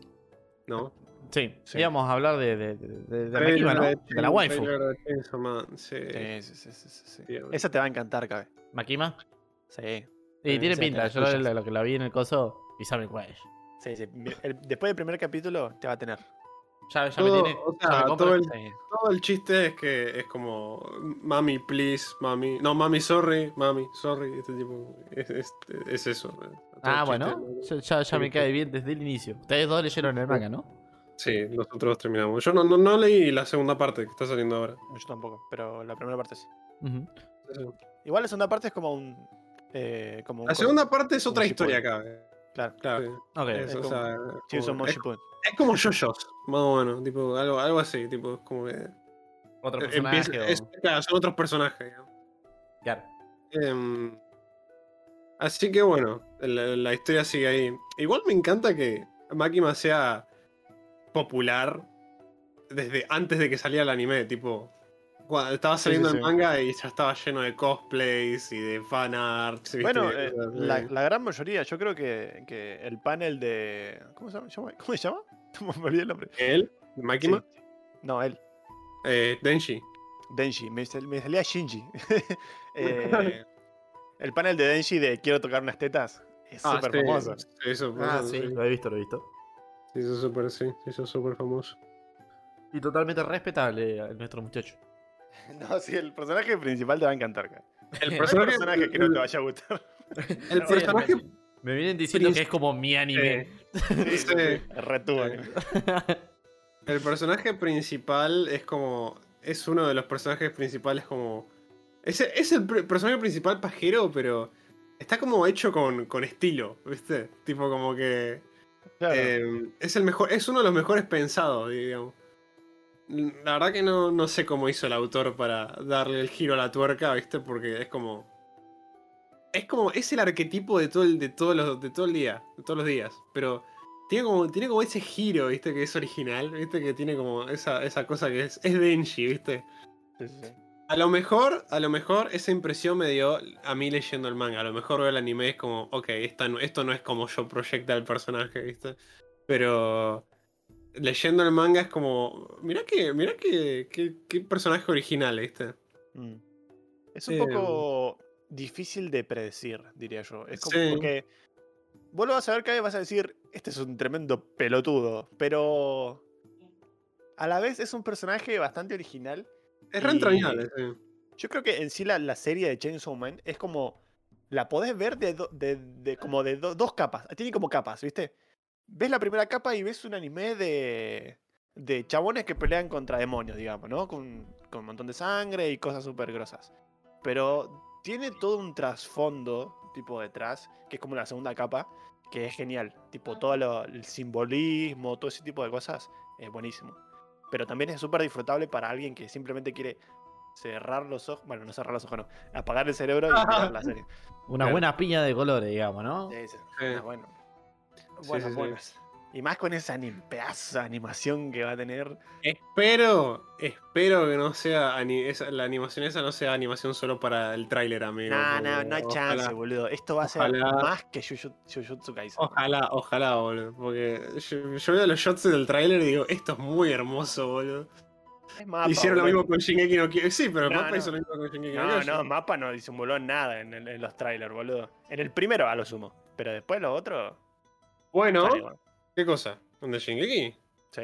¿No? Sí, Sí. íbamos a hablar de, de, de, de ¿no? de la waifu. sí. sí, sí, sí, sí, sí, sí. Sí, Esa te va a encantar, Cabe. ¿Makima? Sí. Sí, Sí, tiene sí, pinta. Yo lo, que la vi en el coso, Isabel Cuello. Sí, sí. El- después del primer capítulo te va a tener. Ya, ya Todo- me tiene. o sea, me todo el- Sí. Todo el chiste es que es como mami, please, mami. No, mami, sorry, mami, sorry. Este tipo. Es, es, es eso. todo Ah, bueno, chiste, ya, me Sí. cae bien desde el inicio. Ustedes dos leyeron el manga, ¿no? Sí, nosotros terminamos. Yo no, no, no leí la segunda parte que está saliendo ahora. Yo tampoco, pero la primera parte sí. Igual la segunda parte es como un. eh, como un La segunda parte es otra historia acá. eh. Claro. Claro. Ok. Es, Es o como- sea, Chainsaw como- es, es como JoJo's, más o menos. Tipo, algo, algo así. Tipo, es como que. Otro eh, personaje. empieza- o- es- claro, son otros personajes. digamos. Claro. Em, así que bueno, la, la historia sigue ahí. Igual me encanta que Makima sea popular desde antes de que saliera el anime, tipo. cuando estaba Sí, saliendo sí, el sí. manga y ya estaba lleno de cosplays y de fanarts. ¿viste? Bueno, eh, la, la gran mayoría, yo creo que, que el panel de. ¿Cómo se llama? ¿Cómo se llama? (laughs) Me olvidé el nombre. ¿Él? ¿Makima? Sí. No, él. Eh, Denji. Denji. Me, sal- me salía Shinji. (laughs) Eh, (laughs) el panel de Denji de Quiero tocar unas tetas es Ah, súper sí, famoso. sí, eso, Ah, sí, lo he visto, lo he visto. Se hizo súper, sí, se hizo súper famoso. Y totalmente respetable a nuestro muchacho. (laughs) No, sí, el personaje principal te va a encantar. cara. El personaje, personaje que no te vaya a gustar. el Sí, personaje me, vienen diciendo que es como mi anime. Sí, Sí. Retuvo. Sí. El personaje principal es como. Es uno de los personajes principales como. Es, es el pr- personaje principal pajero, pero. Está como hecho con, con estilo, ¿viste? Tipo como que. Claro. eh, es el mejor. Es uno de los mejores pensados, digamos. La verdad que no, no sé cómo hizo el autor para darle el giro a la tuerca, ¿viste? Porque es como. Es como. Es el arquetipo de todo el, de todos los, de todo el día. De todos los días. Pero tiene como, tiene como ese giro, ¿viste? Que es original, ¿viste? Que tiene como esa, esa cosa que es, es Denji, ¿viste? Sí, sí, sí. A lo mejor, a lo mejor esa impresión me dio a mí leyendo el manga. A lo mejor veo el anime es como, ok, esta esto no es como yo proyecta el personaje, ¿viste? Pero leyendo el manga es como, mirá que, mirá que, que- qué personaje original, ¿viste? Mm. Es un Eh, poco difícil de predecir, diría yo. Es como Sí. porque vos lo vas a ver cada vez vas a decir, este es un tremendo pelotudo, pero a la vez es un personaje bastante original. Es re Y- entrañable, sí. Yo creo que en sí la, la serie de Chainsaw Man es como, la podés ver de, do- de- de- como de do- dos capas, tiene como capas, ¿viste? Ves la primera capa y ves un anime de, de chabones que pelean contra demonios, digamos, ¿no? Con, con un montón de sangre y cosas súper grosas. Pero tiene todo un trasfondo, tipo detrás, que es como la segunda capa, que es genial. Tipo, todo lo- el simbolismo, todo ese tipo de cosas, es buenísimo. Pero también es súper disfrutable para alguien que simplemente quiere cerrar los ojos, bueno, no cerrar los ojos, no, apagar el cerebro y mirar la serie. (laughs) Una Claro. buena piña de colores, digamos, ¿no? Sí, sí. Sí. Ah, bueno. Buenas, sí, sí. buenas. Y más con esa pedazo de animación que va a tener. Espero, espero que no sea ani- esa- la animación esa no sea animación solo para el tráiler, amigo. No, no, no hay ojalá- chance, boludo. Esto va a ser ojalá- más que Juju- Jujutsu Kaisen. Ojalá, ojalá, boludo. Porque yo, yo veo los shots del tráiler y digo, esto es muy hermoso, boludo. Es mapa, Hicieron lo mismo con Shingeki no Kyojin. Sí, pero el No, mapa no. hizo lo mismo con Shingeki no No, Kyojin. no, mapa no disimuló nada en, el- en los trailers, boludo. En el primero a lo sumo. Pero después los otros. Bueno. ¿Qué cosa? ¿Dónde Shingeki? Sí.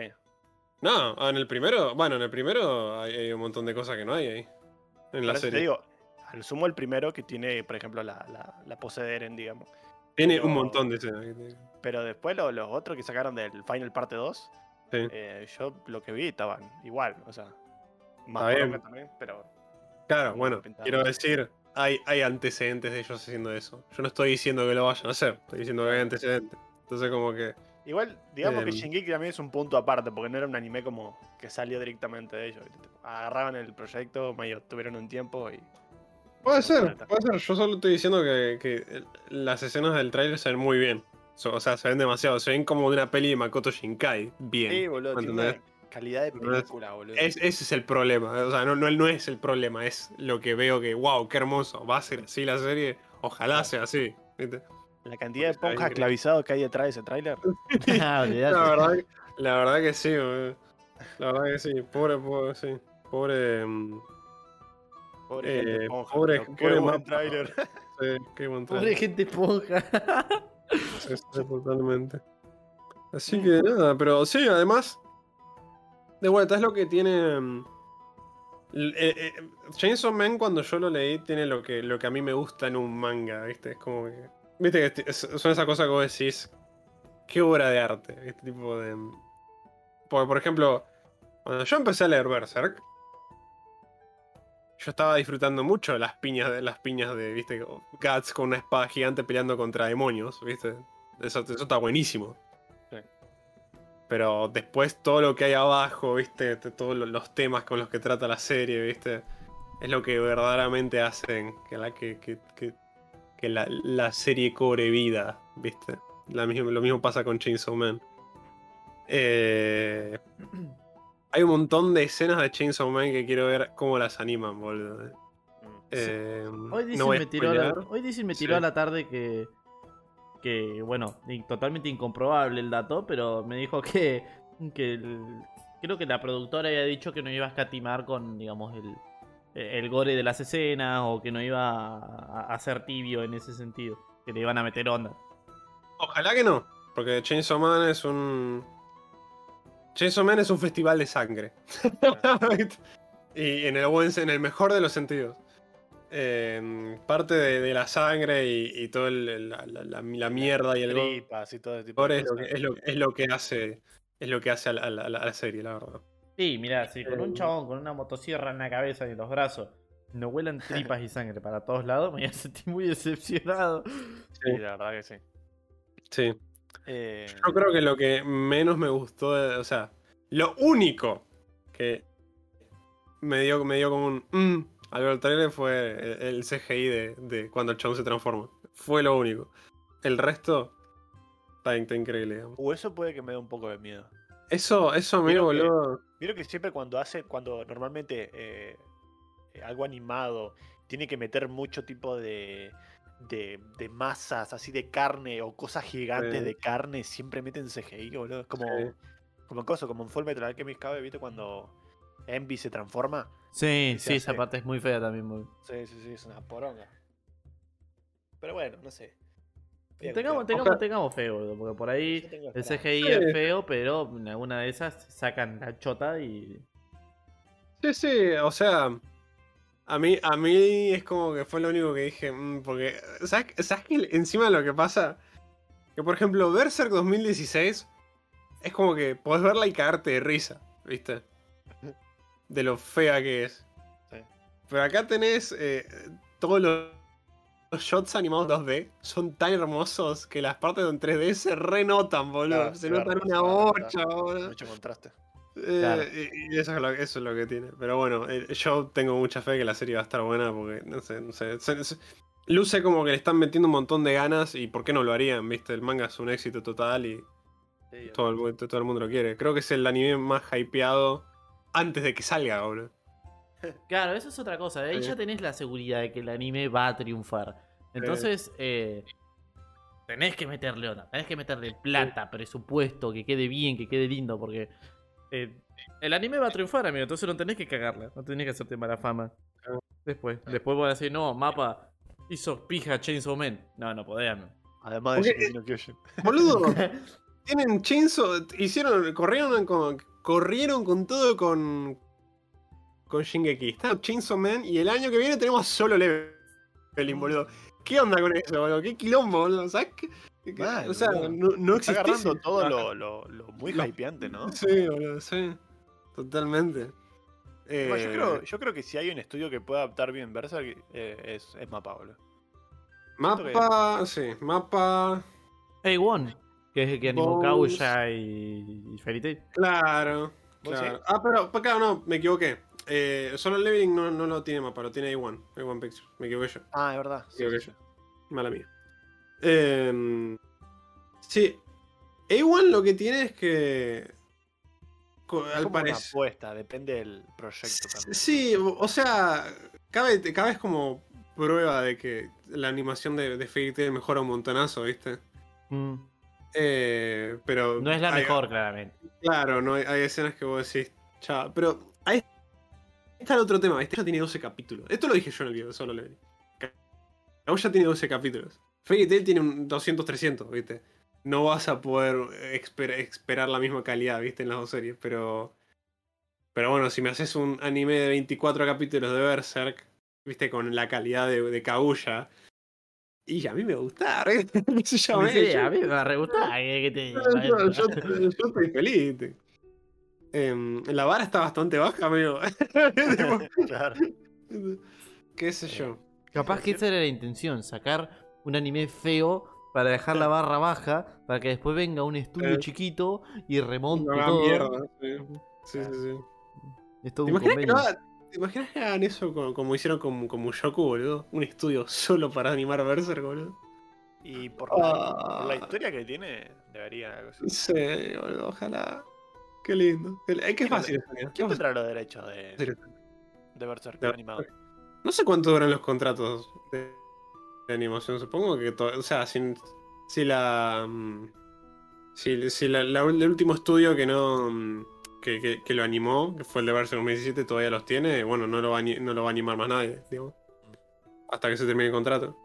No, ah, en el primero, bueno, en el primero hay, hay un montón de cosas que no hay ahí. En la eso te serie. digo, al sumo el primero que tiene, por ejemplo, la, la, la pose de Eren, digamos. Tiene pero- un montón de escenas. que tiene. Pero después lo- los otros que sacaron del Final Parte 2, Sí. eh, yo lo que vi estaban igual, o sea. Más también, pero. Claro, bueno, pintado. quiero decir, hay, hay antecedentes de ellos haciendo eso. Yo no estoy diciendo que lo vayan a hacer, estoy diciendo que hay antecedentes. Entonces, como que. Igual, digamos que Em. Shingeki también es un punto aparte, porque no era un anime como que salió directamente de ellos. Agarraban el proyecto, medio tuvieron un tiempo y. Puede ser, puede ser. Yo solo estoy diciendo que, que las escenas del tráiler se ven muy bien. O sea, se ven demasiado. Se ven como de una peli de Makoto Shinkai. Bien. Sí, boludo, ¿me tiene calidad de película, boludo. Es- ese es el problema. O sea, no, no, no es el problema, es lo que veo que, wow, qué hermoso. Va a ser así la serie. Ojalá sea así. ¿viste? La cantidad de Está bien, ponjas creo. esclavizados que hay detrás de ese tráiler. (laughs) (laughs) Ah. La verdad, que- la verdad que sí, boludo. La verdad que sí. Pobre, pobre, sí. Pobre. Pobre gente Eh, ponja, pobre- qué pobre buen mapa. tráiler. sí, qué buen Pobre trailer. gente esponja. Sí, sí, totalmente. Así que nada, pero sí, además. De vuelta, es lo que tiene. mm, eh, eh, Chainsaw Man, cuando yo lo leí, tiene lo que, lo que a mí me gusta en un manga, ¿viste? Es como que. ¿Viste? que son esas cosas que vos decís. Qué obra de arte, este tipo de. Porque, por ejemplo, cuando yo empecé a leer Berserk. Yo estaba disfrutando mucho de las piñas de las piñas de, viste, Guts con una espada gigante peleando contra demonios, viste. Eso, eso está buenísimo. Sí. Pero después todo lo que hay abajo, viste, todos lo- los temas con los que trata la serie, viste, es lo que verdaderamente hacen que la, que, que, que- que la, la serie cobre vida, viste. La lo mismo pasa con Chainsaw Man. Eh, (clears throat) hay un montón de escenas de Chainsaw Man que quiero ver cómo las animan, boludo. Mm. Eh, Hoy no dicen me tiró, a la, spoilear. hoy dicen me tiró Sí. a la tarde que. Que, bueno, totalmente incomprobable el dato, pero me dijo que. que el- creo que la productora había dicho que no iba a escatimar con, digamos, el, el gore de las escenas o que no iba a, a ser tibio en ese sentido. Que le iban a meter onda. Ojalá que no, porque Chainsaw Man es un. Chainsaw Man es un festival de sangre. (laughs) y en el buen, en el mejor de los sentidos. Eh, parte de, de la sangre y, y todo el- la, la- la- la mierda y el gore Tripas y todo ese tipo de es lo, que, cosas. es, lo, es lo que hace. Es lo que hace a la, a la- a la serie, la verdad. Sí, mirá, si con un Eh. chabón con una motosierra en la cabeza y en los brazos no huelan (laughs) tripas y sangre para todos lados, me voy a sentir muy decepcionado. Sí, la verdad que sí. Sí. Eh, Yo creo que lo que menos me gustó, de- o sea, lo único que me dio, me dio como un mm, al ver el trailer fue el, el CGI de, de cuando el chabón se transforma. Fue lo único. El resto está, está increíble, digamos. o eso puede que me dé un poco de miedo. Eso, eso a mí, Creo que- boludo. Vieron que siempre cuando hace, cuando normalmente eh, eh, algo animado tiene que meter mucho tipo de, de, de masas así de carne o cosas gigantes Sí. de carne, siempre meten CGI, boludo. Es como, Sí. como cosa, como en Full Metal Alchemist cabe, ¿viste? Cuando Envy se transforma. Sí, se sí, esa parte es muy fea también. muy- Sí, sí, sí, es una poronga. Pero bueno, no sé. Bien, Tengamos, bien. tengamos, tengamos feo, boludo, porque por ahí el. CGI Sí. es feo, pero en alguna de esas sacan la chota y. Sí, sí, o sea. A mí, a mí es como que fue lo único que dije. mm, porque. ¿Sabes, ¿Sabes que encima lo que pasa? Que por ejemplo, Berserk 2016 es como que podés verla y cagarte de risa, ¿viste? De lo fea que es. Sí. Pero acá tenés eh, todos los, los shots animados 2D. Son tan hermosos que las partes en 3D se renotan, boludo. Claro, se notan una bocha, boludo. Mucho contraste. Eh, Claro. y eso es, lo, eso es lo que tiene. Pero bueno, eh, yo tengo mucha fe que la serie va a estar buena porque, no sé, no sé. se- se- luce como que le están metiendo un montón de ganas y por qué no lo harían, ¿viste? El manga es un éxito total y, Sí, Todo el, todo el mundo lo quiere. Creo que es el anime más hypeado antes de que salga, boludo. Claro, eso es otra cosa. Ahí Sí. ya tenés la seguridad de que el anime va a triunfar. Entonces, eh, tenés que meterle onda, tenés que meterle plata, presupuesto, que quede bien, que quede lindo, porque eh, el anime va a triunfar, amigo. Entonces no tenés que cagarla, no tenés que hacerte mala fama. Después, después voy a decir, no, mapa hizo pija Chainsaw Man. No, no podés. amigo. Además de no Kyojin. Boludo, (laughs) tienen Chainsaw. Hicieron. Corrieron con. Corrieron con todo con. Con Shingeki. Está Chainsaw Man y el año que viene tenemos solo Leveling, boludo. ¿Qué onda con eso, boludo? ¿Qué quilombo, boludo? ¿Sabes qué? o sea, boludo. no, no Está existe agarrando ese- todo lo, lo, lo muy Lo- hypeante, ¿no? Sí, boludo, sí. Totalmente. Eh, Bueno, yo, creo, yo creo que si hay un estudio que pueda adaptar bien Berserk, eh, es, es Mapa, boludo. Mapa. Sí, mapa. A1, que es el que animó. Kaguya y, y Fairy Tail. Claro. ¿Vos claro. sí? Ah, pero, pero claro, no, me equivoqué. Eh, solo Leveling no, no lo tiene mapa, lo tiene A1. A1 Pictures. Me equivoqué yo. Ah, es verdad. sí, yo. Mala mía. Em, sí. A1 lo que tiene es que. co- Es Al como una parecer. apuesta, depende del proyecto también. Sí, o sea, cabe, cabe es como prueba de que la animación de, de Fairy Tail mejora un montonazo, ¿viste? Mm, Eh, pero. No es la hay- mejor, claramente. Claro, no hay, hay escenas que vos decís, chao. Pero ahí está el otro tema, este ya tiene 12 capítulos. Esto lo dije yo en el video, solo le ya tiene 12 capítulos. Fairy Tail tiene un 200, 300, ¿viste? No vas a poder esper- esperar la misma calidad, ¿viste? En las dos series, pero. Pero bueno, si me haces un anime de 24 capítulos de Berserk, ¿viste? Con la calidad de, de Kaguya. Y a mí me gusta, (laughs) ¿eh? Sí, a mí me va (laughs) yo- yo estoy feliz. ¿viste? Em, la vara está bastante baja, amigo. (laughs) (laughs) claro. ¿Qué sé yo? Capaz que esa era la intención, sacar un anime feo para dejar la barra baja, para que después venga un estudio Eh. chiquito y remonte Una todo. mierda. Sí, sí, sí. sí. Es todo ¿Te un imaginas, que convenio. lo haga- ¿Te imaginas que hagan eso como, como hicieron con, con Mushoku, boludo? Un estudio solo para animar Berserk, boludo. Y por la, Ah. por la historia que tiene, debería algo así. Sí, boludo, ojalá. Qué lindo. Es que es fácil. ¿Quién tendrá los derechos de, de Berserk De- animado? No sé cuánto duran los contratos de, de animación. Supongo que. to- o sea, si, si la. mm, Si, si la- la- el último estudio que no. mm, Que, que- que lo animó, que fue el de Berserk 2017, todavía los tiene. Bueno, no lo va, no lo va a animar más nadie, digamos. Hasta que se termine el contrato.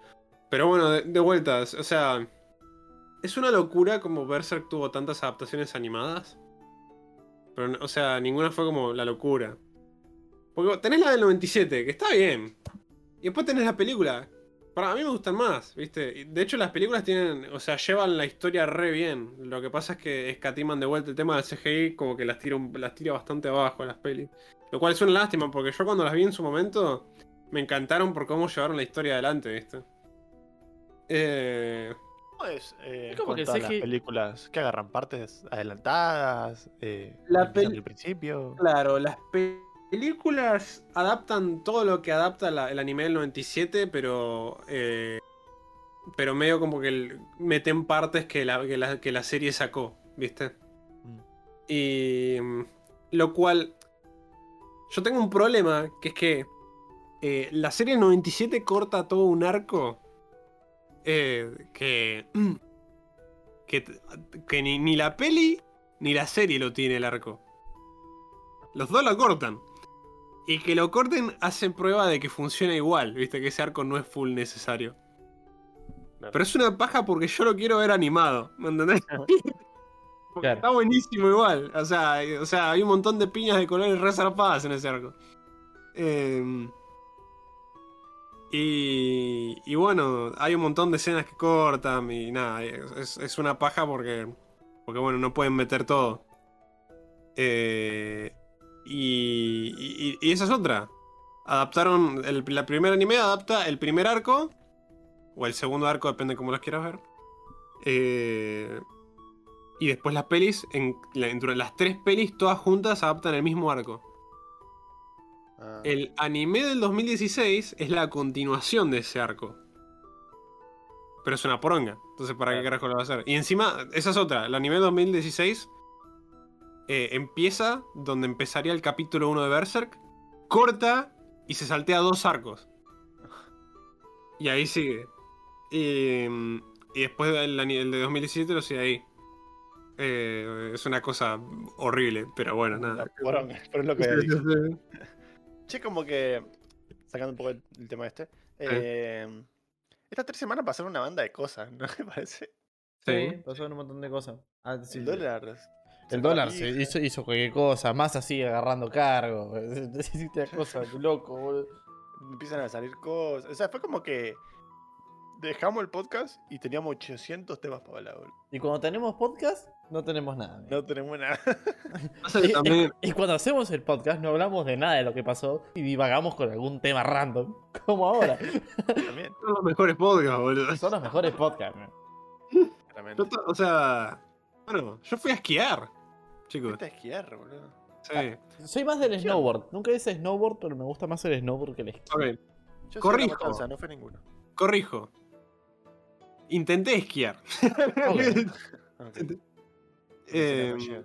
Pero bueno, de, de vueltas. O sea. Es una locura como Berserk tuvo tantas adaptaciones animadas. Pero, o sea, ninguna fue como la locura. Porque tenés la del 97, que está bien. Y después tenés la película. Para mí me gustan más, ¿viste? De hecho, las películas tienen. O sea, llevan la historia re bien. Lo que pasa es que escatiman de vuelta el tema del CGI, como que las tira, un- las tira bastante abajo las pelis. Lo cual es una lástima, porque yo cuando las vi en su momento. Me encantaron por cómo llevaron la historia adelante, ¿viste? Eh. ¿Cómo es eh, Es como que el todas las películas que agarran partes adelantadas? Eh, La peli- al principio. Claro, las pe- películas adaptan todo lo que adapta la- el anime del 97, pero. eh, pero medio como que el- meten partes que la, que, la, que la serie sacó, ¿viste? Mm. Y. mm, Lo cual. Yo tengo un problema, que es que. eh, la serie del 97 corta todo un arco. Eh, que. (clears throat) Que, que ni, ni la peli ni la serie lo tiene el arco. Los dos lo cortan. Y que lo corten hace prueba de que funciona igual, viste, que ese arco no es full necesario. Pero es una paja porque yo lo quiero ver animado, ¿me entendés? (laughs) Claro. está buenísimo igual. O sea, o sea, hay un montón de piñas de colores re zarpadas en ese arco. Eh, y, y bueno, hay un montón de escenas que cortan y nada, es, una paja porque, porque bueno, no pueden meter todo. Eh, y, y- esa es otra. Adaptaron, el, la primera anime adapta el primer arco, o el segundo arco, depende de cómo los quieras ver. Eh, y después las pelis, en, las tres pelis, todas juntas adaptan el mismo arco. Ah, El anime del 2016 es la continuación de ese arco. Pero es una poronga. Entonces, ¿para qué carajo lo va a hacer? Y encima, esa es otra. El anime 2016 eh, empieza donde empezaría el capítulo 1 de Berserk, corta y se saltea dos arcos. Y ahí sigue. Y, y después el, el de 2017 lo sigue ahí. Eh, es una cosa horrible, pero bueno, nada. Poronga, pero es lo que Che, como que. Sacando un poco el, el tema este. eh, estas tres semanas pasaron una banda de cosas, ¿no me parece? Sí, Sí. pasaron un montón de cosas. Ah, sí, el dólar. El dólar se hizo, hizo cualquier cosa, más así agarrando cargo. (laughs) Hiciste cosas (laughs) loco, boludo. Empiezan a salir cosas. O sea, fue como que. Dejamos el podcast y teníamos 800 temas para hablar, boludo. Y cuando tenemos podcast, no tenemos nada. amigo. No tenemos nada. (laughs) Y, cuando hacemos el podcast no hablamos de nada de lo que pasó y divagamos con algún tema random, (laughs) como ahora. También, son los mejores podcasts, boludo. Son los mejores podcasts. man. claramente. Yo to- o sea, bueno, yo fui a esquiar, chicos. Vete a esquiar, boludo. Sí. Soy más del snowboard. Nunca hice snowboard, pero me gusta más el snowboard que el esquí. Ok, Yo Corrijo. matanza, no fue ninguno. corrijo. Intenté esquiar. Ok. (laughs) Eh,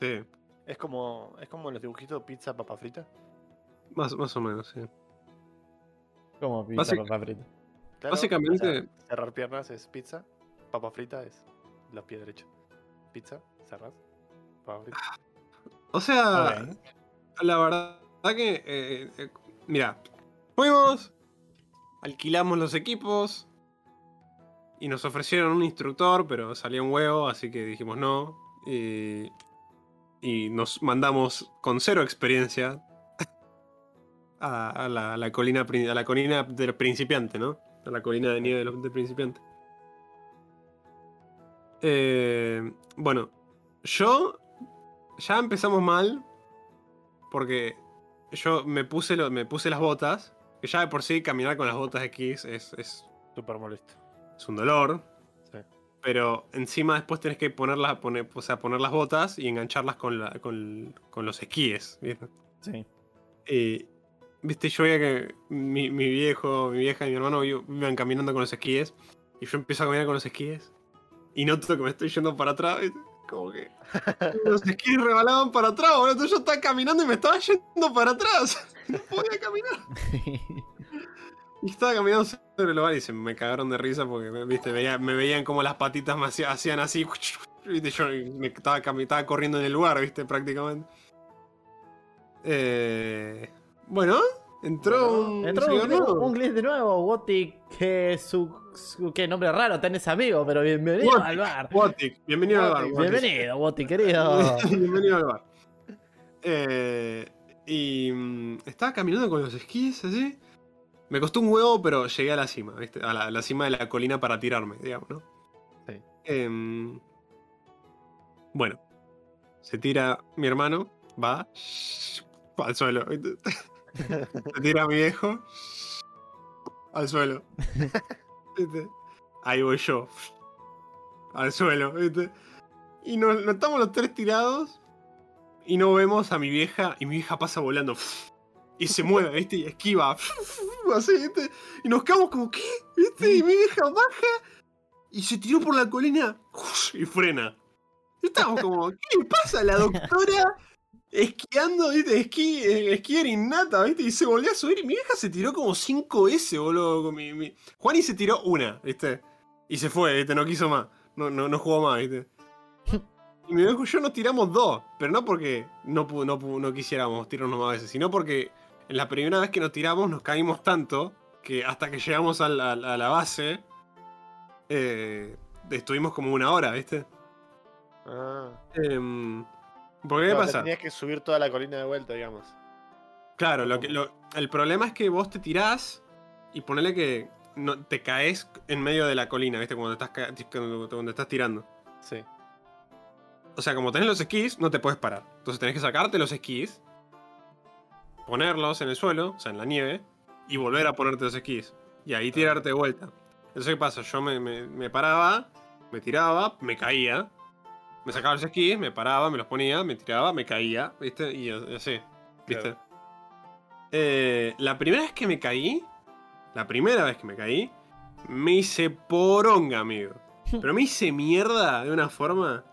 Sí, Es como, es como los dibujitos pizza papa frita. más, más o menos, sí. Como pizza papa frita. Claro, Básicamente- cerrar piernas es pizza, papa frita es los pies derechos. Pizza, cerras, papa frita. (sighs) O sea, la verdad que, eh, eh, mira, fuimos, alquilamos los equipos y nos ofrecieron un instructor, pero salía un huevo, así que dijimos no. Y, y nos mandamos con cero experiencia a, a la, a la colina, a la colina del principiante, ¿no? A la colina de nieve de del principiante. Eh, bueno, yo ya empezamos mal porque yo me puse, lo- me puse las botas, que ya de por sí caminar con las botas de esquís es, es, Súper molesto. es un dolor. Pero encima después tenés que ponerlas, poner, o sea, poner las botas y engancharlas con, la- con, con los esquíes. ¿viste? Sí. Y, viste, yo veía que mi, mi viejo, mi vieja y mi hermano iban caminando con los esquíes. Y yo empiezo a caminar con los esquíes. Y noto que me estoy yendo para atrás. ¿viste? Como que (laughs) los esquíes rebalaban para atrás, boludo. Entonces yo estaba caminando y me estaba yendo para atrás. (laughs) No podía caminar. Y estaba caminando sobre el lugar y se me cagaron de risa porque viste, veía- me veían como las patitas me hacía- hacían así. Viste, yo me estaba, estaba corriendo en el lugar, viste, prácticamente. Eh, bueno, entró un. Entró un, nuevo. un glitch de nuevo. Wotik, que su, su- Qué nombre raro tenés amigo, pero bienvenido Wotik. al bar. Wotik, bienvenido al bar. Wotik. Bienvenido, Wotik, querido. (laughs) bienvenido al bar. Eh, y mm, estaba caminando con los esquís así. Me costó un huevo, pero llegué a la cima, ¿viste? A la, a la cima de la colina para tirarme, digamos, ¿no? Sí. Em, bueno, se tira mi hermano, va (laughs) al suelo. Se tira mi viejo (laughs) al suelo. (laughs) ¿viste? Ahí voy yo al suelo. ¿viste? Y nos, nos estamos los tres tirados y no vemos a mi vieja y mi vieja pasa volando y se mueve, ¿viste? Y esquiva (laughs) así, ¿viste? Y nos quedamos como, ¿qué? ¿viste? Y mi vieja baja y se tiró por la colina y frena. Y estábamos como, ¿qué le pasa a la doctora? Esquiando, ¿viste? Esquí, eh, esquiar innata, ¿viste? Y se volvió a subir y mi vieja se tiró como 5 S, boludo. con mi- mi- Juani se tiró una, ¿viste? Y se fue, ¿viste? No quiso más. No, no, no jugó más, ¿viste? Y mi viejo y yo nos tiramos dos, pero no porque no, no, no quisiéramos tirarnos más veces, sino porque la primera vez que nos tiramos nos caímos tanto que hasta que llegamos a la, a la base eh, estuvimos como una hora, ¿viste? Ah. Em, ¿Por qué te pasa? Tenías que subir toda la colina de vuelta, digamos. Claro, lo que, lo- el problema es que vos te tirás y ponele que no, te caes en medio de la colina, ¿viste? Estás, cuando estás tirando. Sí. O sea, como tenés los esquís, no te puedes parar. Entonces tenés que sacarte los esquís, ponerlos en el suelo, o sea, en la nieve, y volver a ponerte los esquís. Y ahí tirarte de vuelta. Entonces, ¿qué pasa? Yo me, me- me paraba, me tiraba, me caía. Me sacaba los esquís, me paraba, me los ponía, me tiraba, me caía, ¿viste? Y así, ¿viste? Claro. Eh, la primera vez que me caí, la primera vez que me caí, me hice poronga, amigo. (laughs) Pero me hice mierda de una forma.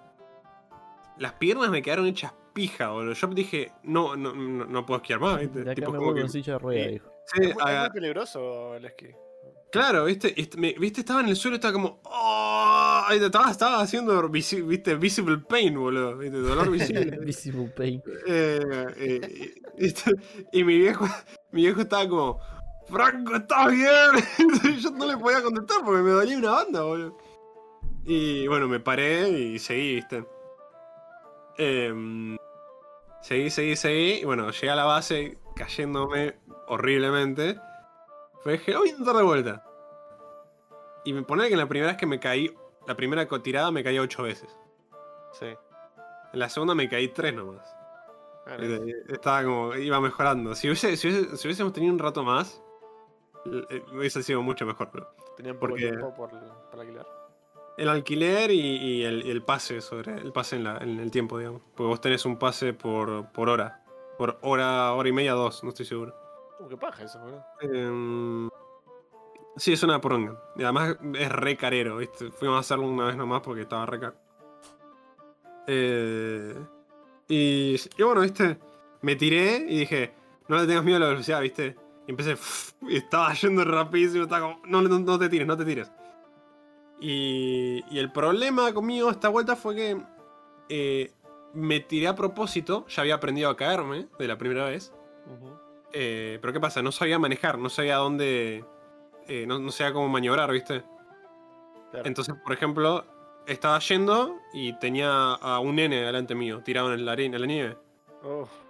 Las piernas me quedaron hechas pija, boludo. Yo dije, no, no, no, no puedo esquiar más, ¿viste? De acá Tipo, me como que- silla de ruedas, Sí. dijo. sí, Es muy, es muy peligroso el esquí. Claro, viste, viste, estaba en el suelo, estaba como. ¡Oh! Ahí Estaba, estaba haciendo, visi- viste, visible pain, boludo. ¿viste? Dolor visible. (laughs) Visible pain. Eh, eh, y, y mi viejo, mi viejo estaba como. Franco, ¿estás bien? (laughs) Yo no le podía contestar porque me dolía una banda, boludo. Y bueno, me paré y seguí, viste. Em, seguí, seguí, seguí. Y bueno, llegué a la base cayéndome horriblemente. Fue dije, "Lo voy a intentar de vuelta. Y me pone que en la primera vez que me caí, la primera tirada me caí ocho veces. Sí. En la segunda me caí tres nomás. Claro. Eh, Estaba como, iba mejorando. Si, hubiese, si, hubiese- si hubiésemos tenido un rato más, eh, hubiese sido mucho mejor. Pero Tenían poco porque- tiempo por, para alquilar. El alquiler y, y el, pase sobre el pase en, la- en el tiempo, digamos. Porque vos tenés un pase por, por hora. Por hora, hora y media, dos, no estoy seguro. Uh, qué paja eso, boludo. Em, sí, es una poronga. Y además es re carero, ¿viste? Fuimos a hacerlo una vez nomás porque estaba re caro. Eh, y, y bueno, ¿viste? Me tiré y dije, no le tengas miedo a la velocidad, ¿viste? Y empecé, (laughs) y estaba yendo rapidísimo, estaba como, no, no, no te tires, no te tires. Y, y el problema conmigo esta vuelta fue que eh, me tiré a propósito, ya había aprendido a caerme de la primera vez. Eh, pero ¿qué pasa? No sabía manejar, no sabía dónde. eh, no, no sabía cómo maniobrar, ¿viste? Claro. Entonces, por ejemplo, estaba yendo y tenía a un nene delante mío, tirado en la arena, en la nieve.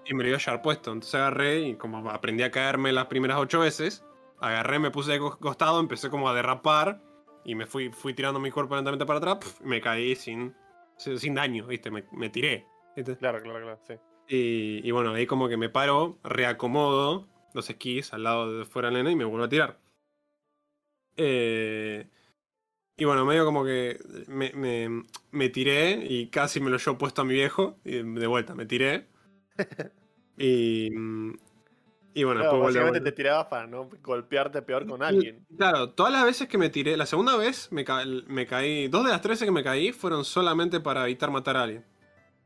Y me lo iba a llevar puesto. Entonces agarré y como aprendí a caerme las primeras ocho veces, agarré, me puse de co- costado, empecé como a derrapar y me fui, fui tirando mi cuerpo lentamente para atrás pf, y me caí sin, sin daño, ¿viste? Me, me tiré. ¿viste? claro, claro, claro, sí. Y, y bueno, ahí como que me paro, reacomodo los esquís al lado de fuera del nene y me vuelvo a tirar. Eh, y bueno, medio como que me, me- me tiré y casi me lo llevo puesto a mi viejo. Y de vuelta, me tiré. (laughs) Y, y bueno, Claro, después básicamente te tirabas para no golpearte peor con alguien. Claro, todas las veces que me tiré, la segunda vez me, ca- me caí, dos de las tres veces que me caí fueron solamente para evitar matar a alguien.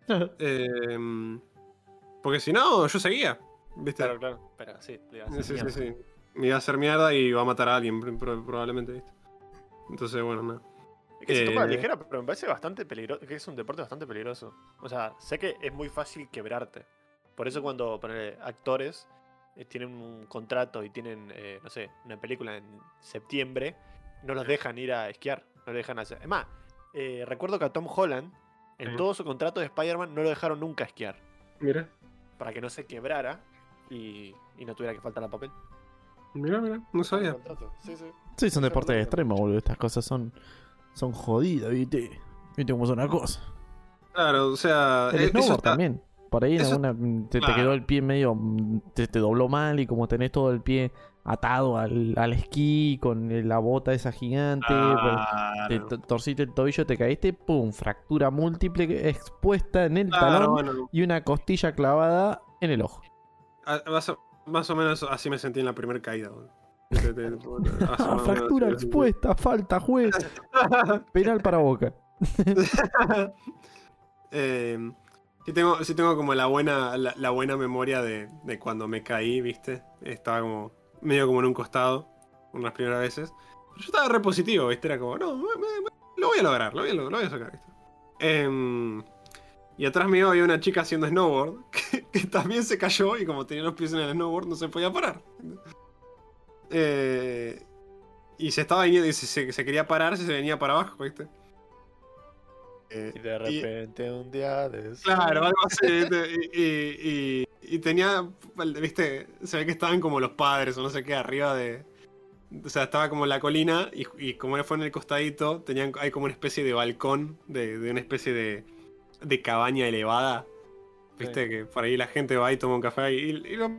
(laughs) Eh, porque si no, yo seguía. ¿Viste? Claro, claro. Pero sí, le a Sí, hacer sí, sí, mierda. sí. Me iba a hacer mierda y iba a matar a alguien, pro- pro- probablemente, ¿viste? Entonces, bueno, nada. Es que se toma Eh. ligera, pero me parece bastante peligroso. Que es un deporte bastante peligroso. O sea, sé que es muy fácil quebrarte. Por eso cuando ponele, actores eh, tienen un contrato y tienen, eh, no sé, una película en septiembre, no los dejan ir a esquiar. No lo dejan hacer. Es más, eh, recuerdo que a Tom Holland, en todo su contrato de Spider-Man, no lo dejaron nunca esquiar. Mira, Para que no se quebrara y, y no tuviera que faltar al papel. mira, mira, no sabía. Sí, sí. Sí, son deportes extremos, boludo. Estas cosas son, son jodidas, ¿viste? ¿Viste cómo son las cosas? Claro, o sea. El eh, eso snowboard está- también. Por ahí en eso- alguna mm, te, quedó el pie medio. mm, Te, te dobló mal y como tenés todo el pie atado al, al esquí con eh, la bota esa gigante. Claro. Te to- torciste el tobillo, te caíste, pum, fractura múltiple expuesta en el Claro, talón bueno, y una costilla clavada en el ojo. a- más, o, más o menos así me sentí en la primera caída. (laughs) fractura expuesta, falta, juez. (laughs) Penal para boca. (laughs) Eh, sí, tengo, sí tengo como la buena, la, buena memoria de, de cuando me caí, ¿viste? Estaba como medio como en un costado, unas primeras veces. Pero yo estaba re positivo, ¿viste? Era como, no, me- me- lo voy a lograr, lo voy a, lo, voy a sacar, ¿viste? Em, y atrás mío había una chica haciendo snowboard (laughs) que, también se cayó y como tenía los pies en el snowboard no se podía parar. Eh, y se estaba viniendo, y se- se quería parar, se venía para abajo, ¿viste? Eh, Y de repente un día de Claro, algo así. Y, y- y- y tenía, viste, se ve que estaban como los padres o no sé qué, arriba de... O sea, estaba como en la colina y, y como fue en el costadito, tenían, hay como una especie de balcón, de, de una especie de, de cabaña elevada. Viste, Sí. que por ahí la gente va y toma un café y, y los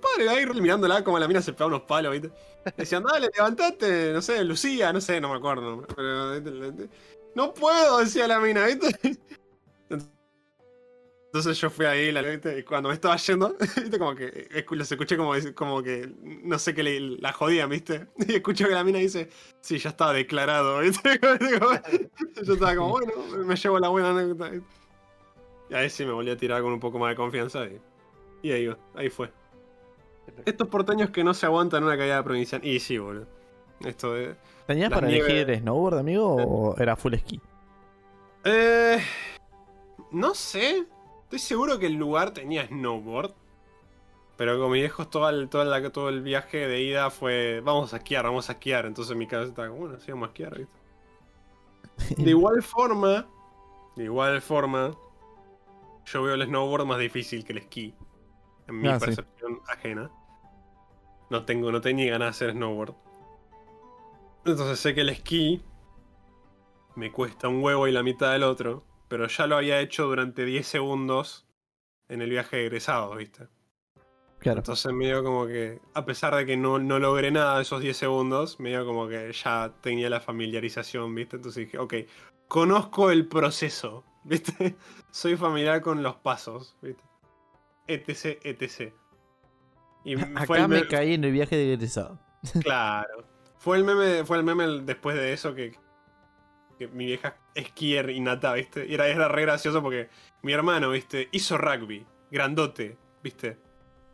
padres ahí mirándola como la mina se pega unos palos, ¿viste? Decían, dale, levantate, no sé, Lucía, no sé, no me acuerdo. Pero. No puedo, decía la mina, ¿viste? Entonces yo fui ahí la, ¿viste? y cuando me estaba yendo, (laughs) ¿viste? como que escu- los escuché como, como que no sé qué le, la jodían, ¿viste? (laughs) Y escucho que la mina dice, sí, ya estaba declarado, (laughs) ¿viste? yo estaba como, bueno, me llevo la buena anécdota. Y ahí sí me volví a tirar con un poco más de confianza y, y ahí, ahí fue. Estos porteños que no se aguantan una caída provincial. Y sí, boludo. Esto de... ¿Tenías para nieves- elegir snowboard, amigo, o era full esquí? Eh, no sé. Estoy seguro que el lugar tenía snowboard. Pero con mis viejos todo el, todo, el, todo el viaje de ida fue vamos a esquiar, vamos a esquiar. Entonces mi cabeza estaba como, bueno, sí, vamos a esquiar, ¿viste? (laughs) De igual forma, de igual forma, yo veo el snowboard más difícil que el esquí. En mi Ah, sí. percepción ajena. No tengo, no tenía ganas de hacer snowboard. Entonces sé que el esquí me cuesta un huevo y la mitad del otro. Pero ya lo había hecho durante 10 segundos en el viaje de egresado, ¿viste? Claro. Entonces medio como que, a pesar de que no, no logré nada de esos 10 segundos, medio como que ya tenía la familiarización, ¿viste? Entonces dije, ok, conozco el proceso, (laughs) ¿viste? Soy familiar con los pasos, ¿viste? Etc, etc. Y (laughs) fue Acá el me- caí en el viaje de egresado. Claro. Fue el meme, fue el meme después de eso que, mi vieja esquier innata, ¿viste? Y era, era re gracioso porque mi hermano, ¿viste? Hizo rugby, grandote, ¿viste?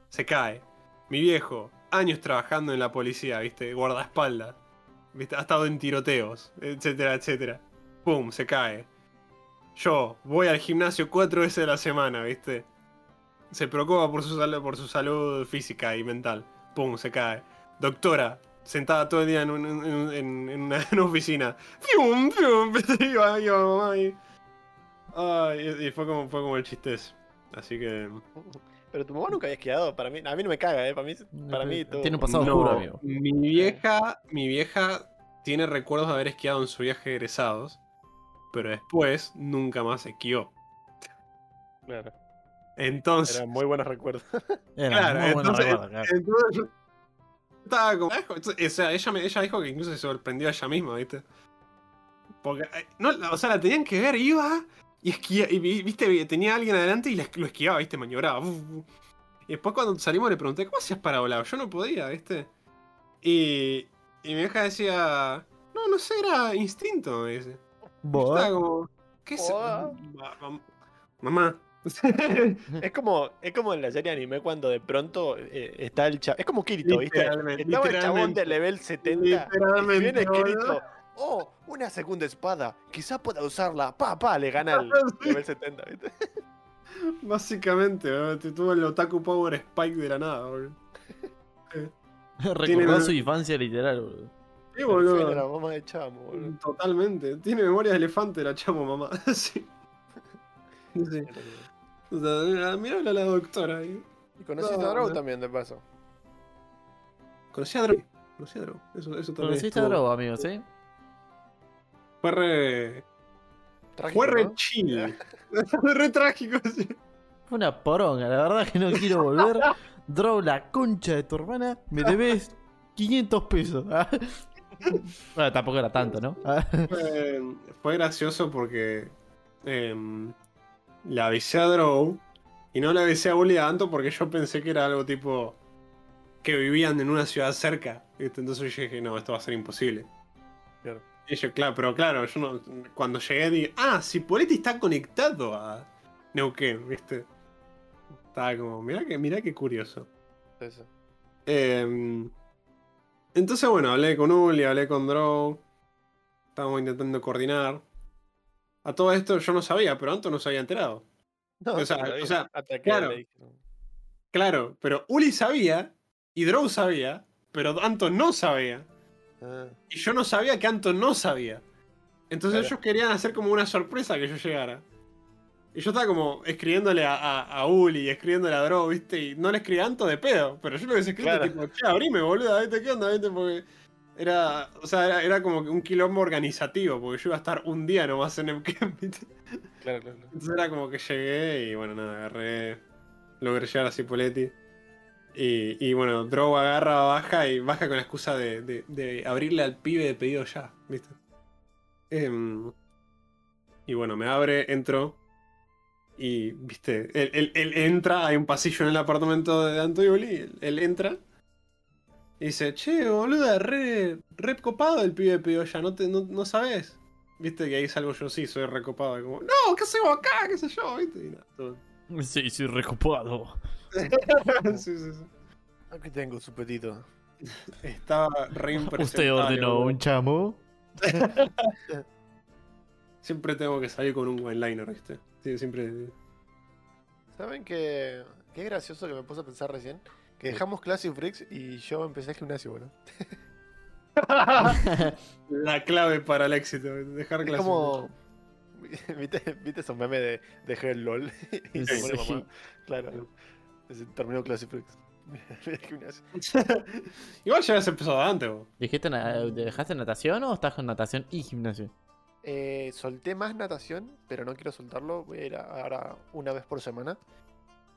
Se cae. Mi viejo, años trabajando en la policía, ¿viste? Guardaespaldas. ¿Viste? Ha estado en tiroteos, etcétera, etcétera. Pum, se cae. Yo voy al gimnasio cuatro veces a la semana, ¿viste? Se preocupa por su, por su salud física y mental. Pum, se cae. Doctora, sentada todo el día en, un- en- en- en- una, (laughs) en una oficina. ¡Fium, fium! (laughs) Iba, iba. Ay, y y fue como, fue como el chiste ese. Así que. Pero tu mamá nunca había esquiado. Para mí, a mí no me caga, ¿eh? Para mí, para mí todo. Tiene un pasado no, oscuro, amigo. Mi vieja, mi vieja tiene recuerdos de haber esquiado en su viaje de egresados. Pero después nunca más esquió. Claro. Entonces. Eran muy buenos recuerdos. Era Claro, muy buena entonces, recuerda, claro. entonces estaba como. O sea, ella, me- ella dijo que incluso se sorprendió a ella misma, ¿viste? Porque, eh, no, o sea, la tenían que ver, iba y esquía, y vi- viste, tenía a alguien adelante y lo esquiaba, viste, maniobraba. uf, uf. Y después cuando salimos le pregunté, ¿cómo hacías para volar? Yo no podía, viste. Y, y mi vieja decía, no, no sé, era instinto, me dice. Estaba como, ¿qué es? Mamá. (laughs) Es como, es como en la serie anime cuando de pronto eh, está el chabón. Es como Kirito, ¿viste? Estaba el chabón de level 70. Y Literalmente, viene. Kirito. Oh, una segunda espada. Quizá pueda usarla. Pa, pa, le gana el (laughs) level 70, ¿viste? (laughs) Básicamente, te tuvo el Otaku Power Spike de la nada, boludo. tiene- recordó su infancia literal, boludo. Sí, la mamá de Chamo, boludo. Totalmente. Tiene memoria de elefante la chamo mamá. sí. Sí. O sea, mirá a la doctora ahí. Y conociste No, a Drow no. también, de paso. Conocí a Drow. Conocí a Drow. Eso, eso también. Conociste a Drogo, amigo, ¿sí? Fue re. Trágico, Fue re ¿no? chill. (laughs) Fue re trágico, sí. Fue una poronga, la verdad que no quiero volver. Drow, la concha de tu hermana, me debes 500 pesos. (laughs) bueno, tampoco era tanto, ¿no? Fue, fue gracioso porque em, le avisé a Drow y no le avisé a Uli tanto porque yo pensé que era algo tipo que vivían en una ciudad cerca. ¿viste? Entonces yo dije, no, esto va a ser imposible. Claro. Y yo, claro, pero claro, yo no, cuando llegué dije, ah, si Poleti está conectado a Neuquén, ¿viste? Estaba como, mirá que, mirá qué curioso. Eso. Em, entonces, bueno, hablé con Uli, hablé con Drow. Estábamos intentando coordinar. A todo esto yo no sabía, pero Anto no se había enterado. No, O sea, o claro. Claro, pero Uli sabía y Drow sabía, pero Anto no sabía. Ah, Y yo no sabía que Anto no sabía. Entonces Claro. ellos querían hacer como una sorpresa que yo llegara. Y yo estaba como escribiéndole a, a, a Uli y escribiéndole a Drow, ¿viste? Y no le escribí a Anto de pedo, pero yo lo hubiese escrito Claro. tipo, che, abrime, boluda, ¿viste? ¿Qué onda? ¿Viste? Porque era, o sea, era, era como que un quilombo organizativo, porque yo iba a estar un día nomás en Neuquén, (laughs) ¿viste? claro, claro. claro. Entonces era como que llegué y bueno, nada, agarré. Logré llegar a Cipoletti. Y, y bueno, Drow agarra, baja y baja con la excusa de, de- de abrirle al pibe de pedido ya, ¿viste? Em, y bueno, me abre, entro. Y, viste, él, él- él entra, hay un pasillo en el apartamento de Antoioli, él, él entra. Y dice, che, boluda, re, re copado el pibe piolla, ¿no, te, no, no sabes? Viste que ahí salgo yo, sí, soy recopado. Como, no, ¿qué hacemos acá? ¿Qué sé yo? ¿Viste? Y nada, todo. (laughs) Sí, soy recopado. (laughs) sí, sí, sí. Aquí tengo su petito. (laughs) Estaba re impresionante. ¿Usted ordenó un chamo? Siempre tengo que salir con un one-liner, ¿viste? Sí, siempre. ¿Saben qué, qué gracioso que me puse a pensar recién? Que dejamos Classic Freaks y yo empecé el gimnasio, boludo. (laughs) La clave para el éxito, dejar clase. como. (laughs) ¿Viste, ¿Viste esos memes de dejé el LOL? (laughs) y se Sí. mamá. Claro. Terminó Classic Freaks. el gimnasio. Igual ya habías empezado antes, vos. ¿Dijiste na- ¿Dejaste natación o estás con natación y gimnasio? Eh, solté más natación, pero no quiero soltarlo. Voy a ir ahora una vez por semana.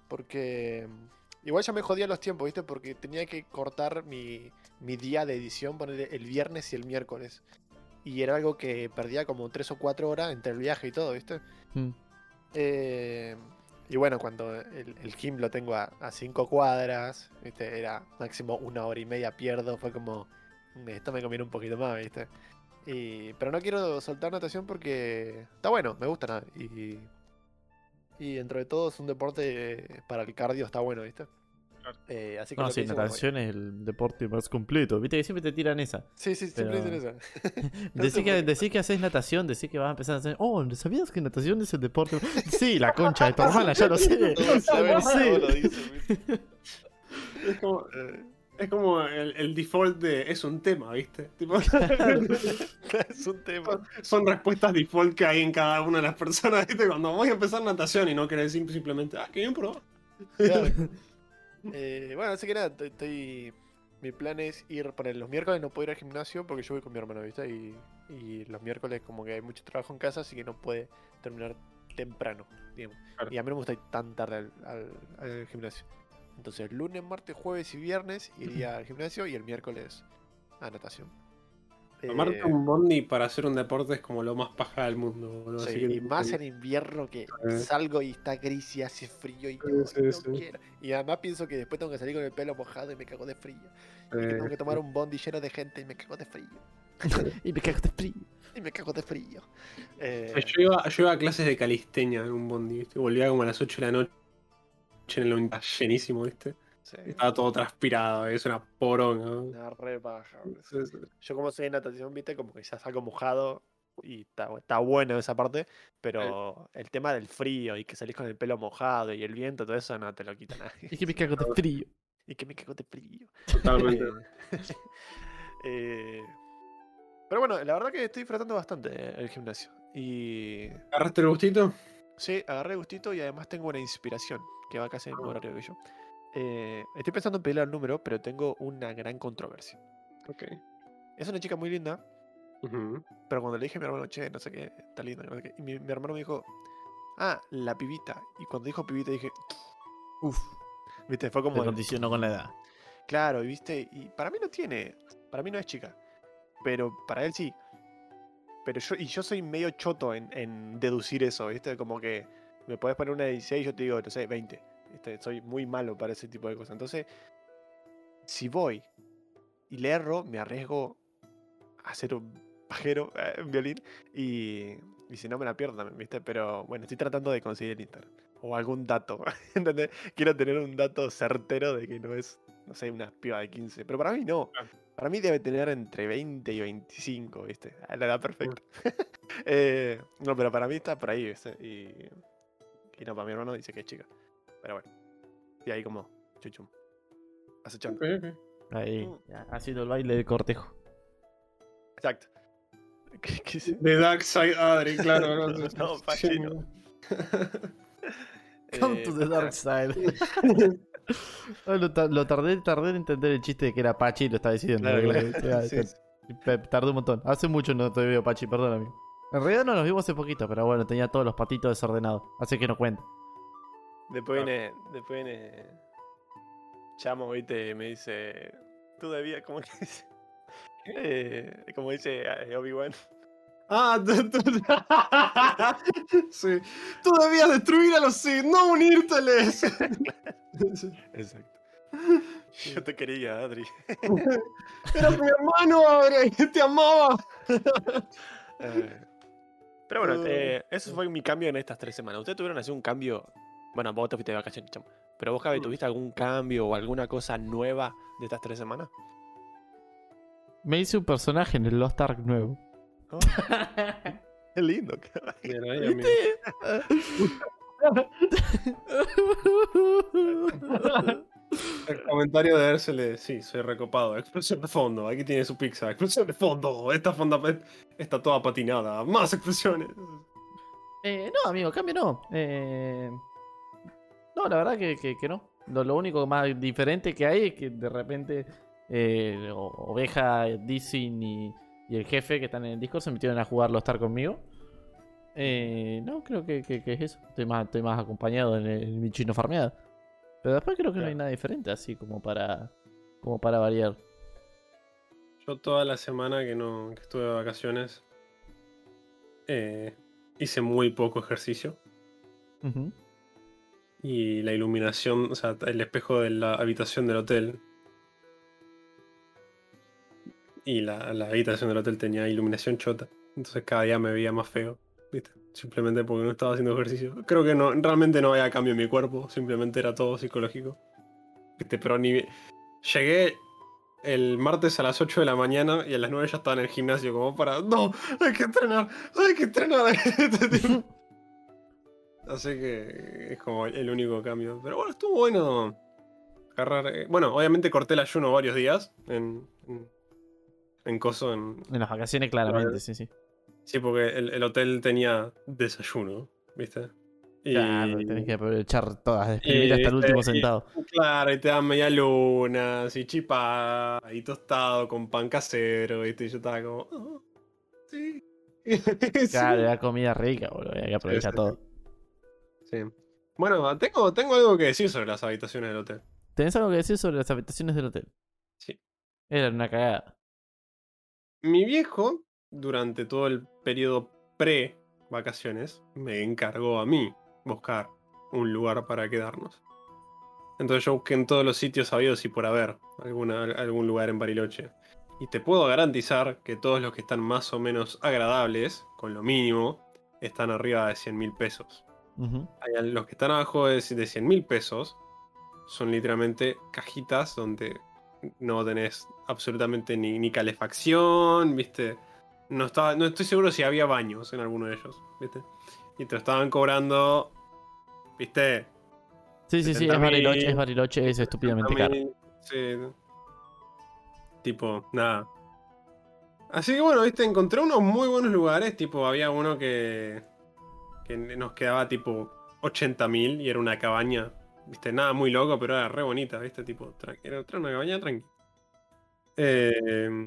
Porque igual ya me jodía los tiempos, ¿viste? Porque tenía que cortar mi, mi día de edición, poner el viernes y el miércoles. Y era algo que perdía como 3 o 4 horas entre el viaje y todo, ¿viste? Mm. Eh, y bueno, cuando el, el gym lo tengo a 5 cuadras, ¿viste? Era máximo una hora y media pierdo. Fue como, "Mm, esto me conviene un poquito más, ¿viste? Y, pero no quiero soltar natación porque está bueno, me gusta nada. Y, y dentro de todo es un deporte eh, para el cardio, está bueno, ¿viste? Eh, así que No, sí, natación es el deporte más completo. Viste que siempre te tiran esa. Sí, sí, siempre pero- dicen eso. No Decís que, decís que haces natación, decís que vas a empezar a hacer. Oh, ¿sabías que natación es el deporte? Sí, la concha de tu hermana, ya lo sé. Todos lo. Es como, Eh, es como el, el default de. Es un tema, ¿viste? Tipo, (laughs) (laughs) es un tema. son respuestas default que hay en cada una de las personas, ¿viste? Cuando voy a empezar natación y no querés sim- simplemente. Ah, que bien probar. Claro. (laughs) Eh, bueno, así que nada, estoy- estoy. Mi plan es ir para los miércoles, no puedo ir al gimnasio porque yo voy con mi hermano, ¿viste? Y, y los miércoles, como que hay mucho trabajo en casa, así que no puede terminar temprano, digamos. Claro. Y a mí no me gusta ir tan tarde al, al- al gimnasio. Entonces, lunes, martes, jueves y viernes iría al gimnasio y el miércoles a natación. Tomarte Eh, un bondi para hacer un deporte es como lo más paja del mundo, boludo. Sí, así que- y más en invierno que Eh. salgo y está gris y hace frío y no, sí, no sí. quiero. Y además pienso que después tengo que salir con el pelo mojado y me cago de frío. Y que tengo que tomar un bondi lleno de gente y me cago de frío. (laughs) Y me cago de frío. Y me cago de frío. Eh, Yo iba, yo iba a clases de calistenia en un bondi, ¿viste? Volvía como a las 8 de la noche en el bondi, llenísimo, ¿viste? sí, Estaba todo transpirado, es una poronga. ¿no? una re baja, boludo. Sí, sí. Yo como soy de natación, viste, como que ya salgo mojado y está, está bueno esa parte, pero el tema del frío y que salís con el pelo mojado y el viento, todo eso no te lo quita nadie. Y que me cago de frío. y que me cago de frío. Totalmente. (laughs) Eh, pero bueno, la verdad que estoy disfrutando bastante el gimnasio. Y ¿Agarraste el gustito? sí, agarré gustito y además tengo una inspiración que va casi en el mismo horario que yo. Eh, estoy pensando en pedirle el número, pero tengo una gran controversia. Ok. Es una chica muy linda, pero cuando le dije a mi hermano, che, no sé qué, está linda, no sé qué", y mi, mi hermano me dijo, ah, la pibita. Y cuando dijo pibita dije, Uf, viste, fue como, el- condicionó con la edad. Claro, y viste, y para mí no tiene, para mí no es chica, pero para él sí. Pero yo, y yo soy medio choto en, en deducir eso, viste, como que me podés poner una de 16 y yo te digo, no sé, 20. ¿viste? Soy muy malo para ese tipo de cosas. Entonces, si voy y le erro, me arriesgo a ser un pajero, (laughs) eh, un violín, y, y si no me la pierdo también, ¿viste? Pero bueno, estoy tratando de conseguir el Instagram. O algún dato, (laughs) ¿entendés? Quiero tener un dato certero de que no es, no sé, una piba de 15. Pero para mí no. Claro. Para mí debe tener entre 20 y 25, ¿viste? La edad perfecta. (laughs) Eh, no, pero para mí está por ahí, ¿viste? Y, y no, para mi hermano dice que es chica. Pero bueno. Y ahí como, chuchum. Acechando. Ok, ok. Ahí, Mm. ya, haciendo el baile de cortejo. Exacto. (laughs) ¿Qué- qué se- The Dark Side Adri, claro. No, No, Pachi, (laughs) no. (laughs) Come Eh, to the pero dark side. Lo, ta- lo tardé, tardé en entender el chiste de que era Pachi y lo estaba diciendo. Claro, Sí, sí. pe- Tardé un montón. Hace mucho no te veo, Pachi, perdón, amigo. En realidad no nos vimos hace poquito, pero bueno, tenía todos los patitos desordenados. Así que no cuenta. Después viene, después viene Chamo, viste, me dice, tú debías, ¿cómo que dice? (laughs) Eh, como dice eh, Obi-Wan, Ah, (laughs) sí. Tú debías destruir a los Sith, no unírteles. (laughs) Exacto. Yo te quería, Adri. Eras mi hermano, Adri, te amaba. Eh, Pero bueno, Uh. eh, eso fue mi cambio en estas tres semanas. ¿Ustedes tuvieron así un cambio? Bueno, vos te fuiste de vacaciones, chamo. Pero vos, Javi, Mm. ¿tuviste algún cambio o alguna cosa nueva de estas tres semanas? Me hice un personaje en el Lost Ark nuevo. (laughs) Qué lindo. Amigo. (laughs) (laughs) El comentario de Érsele, sí, soy recopado. Explosión de fondo, aquí tiene su pizza. Explosión de fondo, esta fonda está toda patinada. Más explosiones. Eh, no, amigo, cambio no. Eh, no, la verdad que, que- que no. Lo, lo único más diferente que hay es que de repente eh, Oveja, Dizzy y, y el jefe que están en el Discord se metieron a jugarlo a estar conmigo. Eh, no, creo que, que- es eso. Estoy más, estoy más acompañado en, el- en mi chino farmeada. Pero después creo que no hay nada diferente así como para, como para variar. Yo toda la semana que no que estuve de vacaciones eh, hice muy poco ejercicio. Y la iluminación, o sea, el espejo de la habitación del hotel. Y la, la habitación del hotel tenía iluminación chota. Entonces cada día me veía más feo. ¿Viste? Simplemente porque no estaba haciendo ejercicio. Creo que no, realmente no había cambio en mi cuerpo. Simplemente era todo psicológico. ¿Viste? Pero ni. Llegué el martes a las 8 de la mañana y a las 9 ya estaba en el gimnasio como para. ¡No! ¡Hay que entrenar! ¡Hay que entrenar! (laughs) Este. Así que es como el único cambio. Pero bueno, estuvo bueno agarrar. eh, Bueno, obviamente corté el ayuno varios días en. en, en Coso. En, En las vacaciones, claramente, sí, sí. Sí, porque el, el hotel tenía desayuno, ¿viste? Y, Claro, tenés que aprovechar todas, y, exprimir hasta el último y- centavo. Claro, y te dan media luna, así chipá, y tostado con pan casero, ¿viste? Y yo estaba como. "Oh, sí. (laughs) Sí. Claro, era comida rica, boludo. Hay que aprovechar sí, todo. Sí. Bueno, tengo, tengo algo que decir sobre las habitaciones del hotel. ¿Tenés algo que decir sobre las habitaciones del hotel? Sí. Era una cagada. Mi viejo, durante todo el periodo pre-vacaciones, me encargó a mí buscar un lugar para quedarnos. Entonces yo busqué en todos los sitios sabidos y por haber alguna, algún lugar en Bariloche. Y te puedo garantizar que todos los que están más o menos agradables, con lo mínimo, están arriba de 100 mil pesos. Hay- Los que están abajo de, de 100 mil pesos son literalmente cajitas donde no tenés absolutamente ni, ni calefacción, ¿viste? No, estaba, no estoy seguro si había baños en alguno de ellos, ¿viste? Y te lo estaban cobrando, ¿viste? Sí, sí, sí, 70.000, es Bariloche, es Bariloche, es estúpidamente caro. 70.000, Sí. Tipo, nada. Así que bueno, viste, encontré unos muy buenos lugares. Tipo, había uno que. que nos quedaba tipo 80.000 y era una cabaña. Viste, nada muy loco, pero era re bonita, viste, tipo, era una cabaña tranqui. Eh,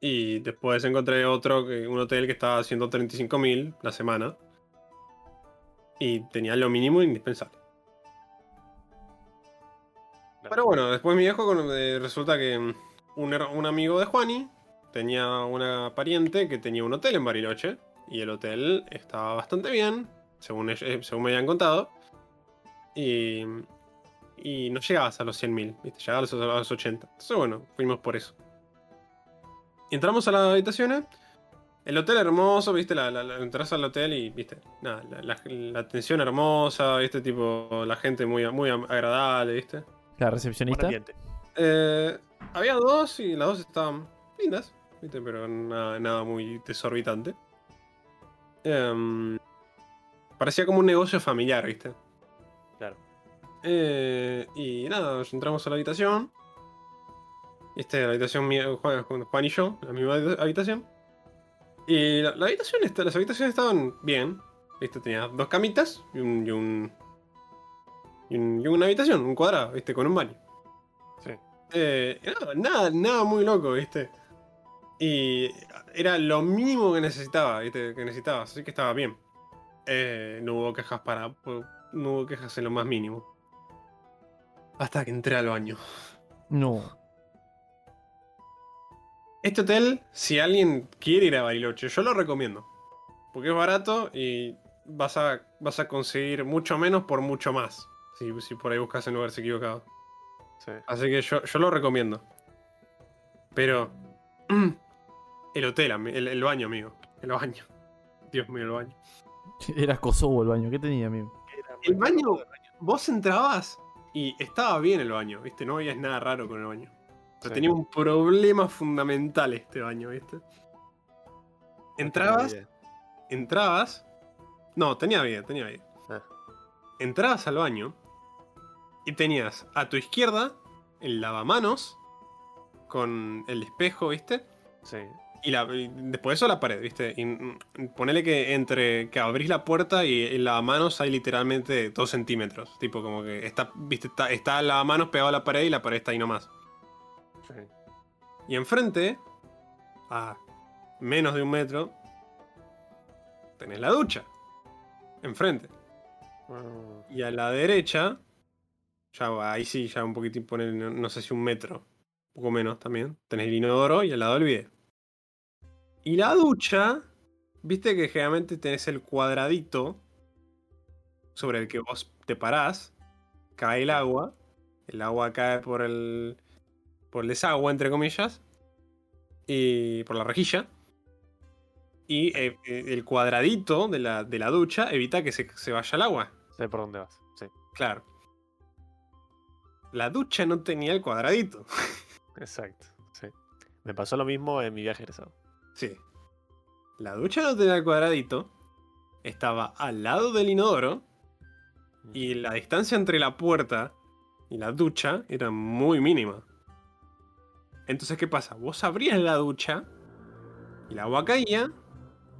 y después encontré otro, un hotel que estaba haciendo 35.000 la semana. Y tenía lo mínimo indispensable. Pero bueno, después mi viejo eh, resulta que mm, un, amigo de Juani tenía una pariente que tenía un hotel en Bariloche. Y el hotel estaba bastante bien, según, eh, según me habían contado. Y, y no llegabas a los 100.000, ¿viste? Llegabas a los, a los 80. Entonces bueno, fuimos por eso. Entramos a las habitaciones. El hotel hermoso, viste, la, la- la- entras al hotel y, viste, nada, la, la- la atención hermosa, viste, tipo, la gente muy, muy agradable, viste. La recepcionista. Eh, había dos y las dos estaban lindas, ¿viste? pero nada, nada muy desorbitante. Em, parecía como un negocio familiar, ¿viste? Claro. Eh, y nada, entramos a la habitación. Este, la habitación mía, Juan, Juan y yo, la misma habitación. Y la, la habitación, esta- las habitaciones estaban bien. ¿Viste? Tenía dos camitas y un. y un. y un- y una habitación, un cuadrado, ¿viste? Con un baño. Sí. Eh, nada, nada, nada muy loco, ¿viste? Y era lo mínimo que necesitaba, ¿viste? Que necesitaba, así que estaba bien. Eh, no hubo quejas para. No hubo quejas en lo más mínimo. Hasta que entré al baño. No. Este hotel, si alguien quiere ir a Bariloche, yo lo recomiendo. Porque es barato y vas a, vas a conseguir mucho menos por mucho más. Si, si por ahí buscas en lugares equivocados. Sí. Así que yo, yo lo recomiendo. Pero. (clears throat) El hotel, el, el baño, amigo. El baño. Dios mío, el baño. (laughs) Era Kosovo el baño. ¿Qué tenía, amigo? El baño, vos entrabas y estaba bien el baño, ¿viste? No había nada raro con el baño. Pero Sí. tenía un problema fundamental este baño, ¿viste? Entrabas, entrabas. No, tenía bien, tenía bien. Ah. Entrabas al baño y tenías a tu izquierda el lavamanos con el espejo, ¿viste? Sí. Y, la, y después de eso la pared, ¿viste? Y mm, ponele que entre que abrís la puerta y el lavamanos hay literalmente dos centímetros. Tipo, como que está, ¿viste? Está, está el lavamanos pegado a la pared y la pared está ahí nomás. Sí. Y enfrente, a menos de un metro, tenés la ducha. Enfrente. Mm, Y a la derecha, ya ahí sí, ya un poquitín ponele, no, no sé si un metro, un poco menos también. Tenés el inodoro y al lado el bidet. Y la ducha, viste que generalmente tenés el cuadradito sobre el que vos te parás, cae el agua, el agua cae por el, por el desagüe, entre comillas, y por la rejilla. Y eh, eh, el cuadradito de la, de la ducha evita que se, se vaya el agua. Sé por dónde vas. Sí. Claro. La ducha no tenía el cuadradito. Exacto. Sí. Me pasó lo mismo en mi viaje egresado. Sí. La ducha no tenía el cuadradito. Estaba al lado del inodoro. Y la distancia entre la puerta y la ducha era muy mínima. Entonces, ¿qué pasa? Vos abrías la ducha y el agua caía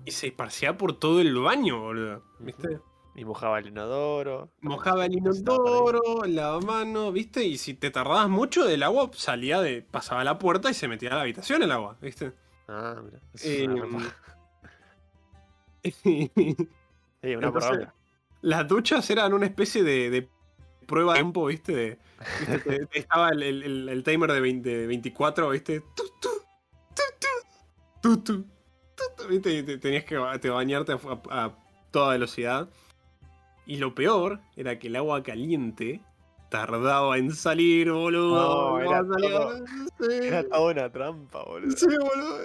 y se esparcía por todo el baño, boludo. ¿Viste? Y mojaba el inodoro. Mojaba el inodoro, lavamano, ¿viste? Y si te tardabas mucho, el agua salía de. pasaba a la puerta y se metía a la habitación el agua, ¿viste? Ah, mira. Eso Eh, es (laughs) una entonces- poronga. las duchas eran una especie de, de prueba de tiempo, ¿viste? Estaba el, el- timer de, 20 de 24, ¿viste? Tu, tu, tu, tu, tu, ¿viste? Y te- tenías que te bañarte a toda velocidad. Y lo peor era que el agua caliente tardaba en salir, boludo. No, era todo- sí. (laughs) Era toda una trampa, boludo. Sí, boludo.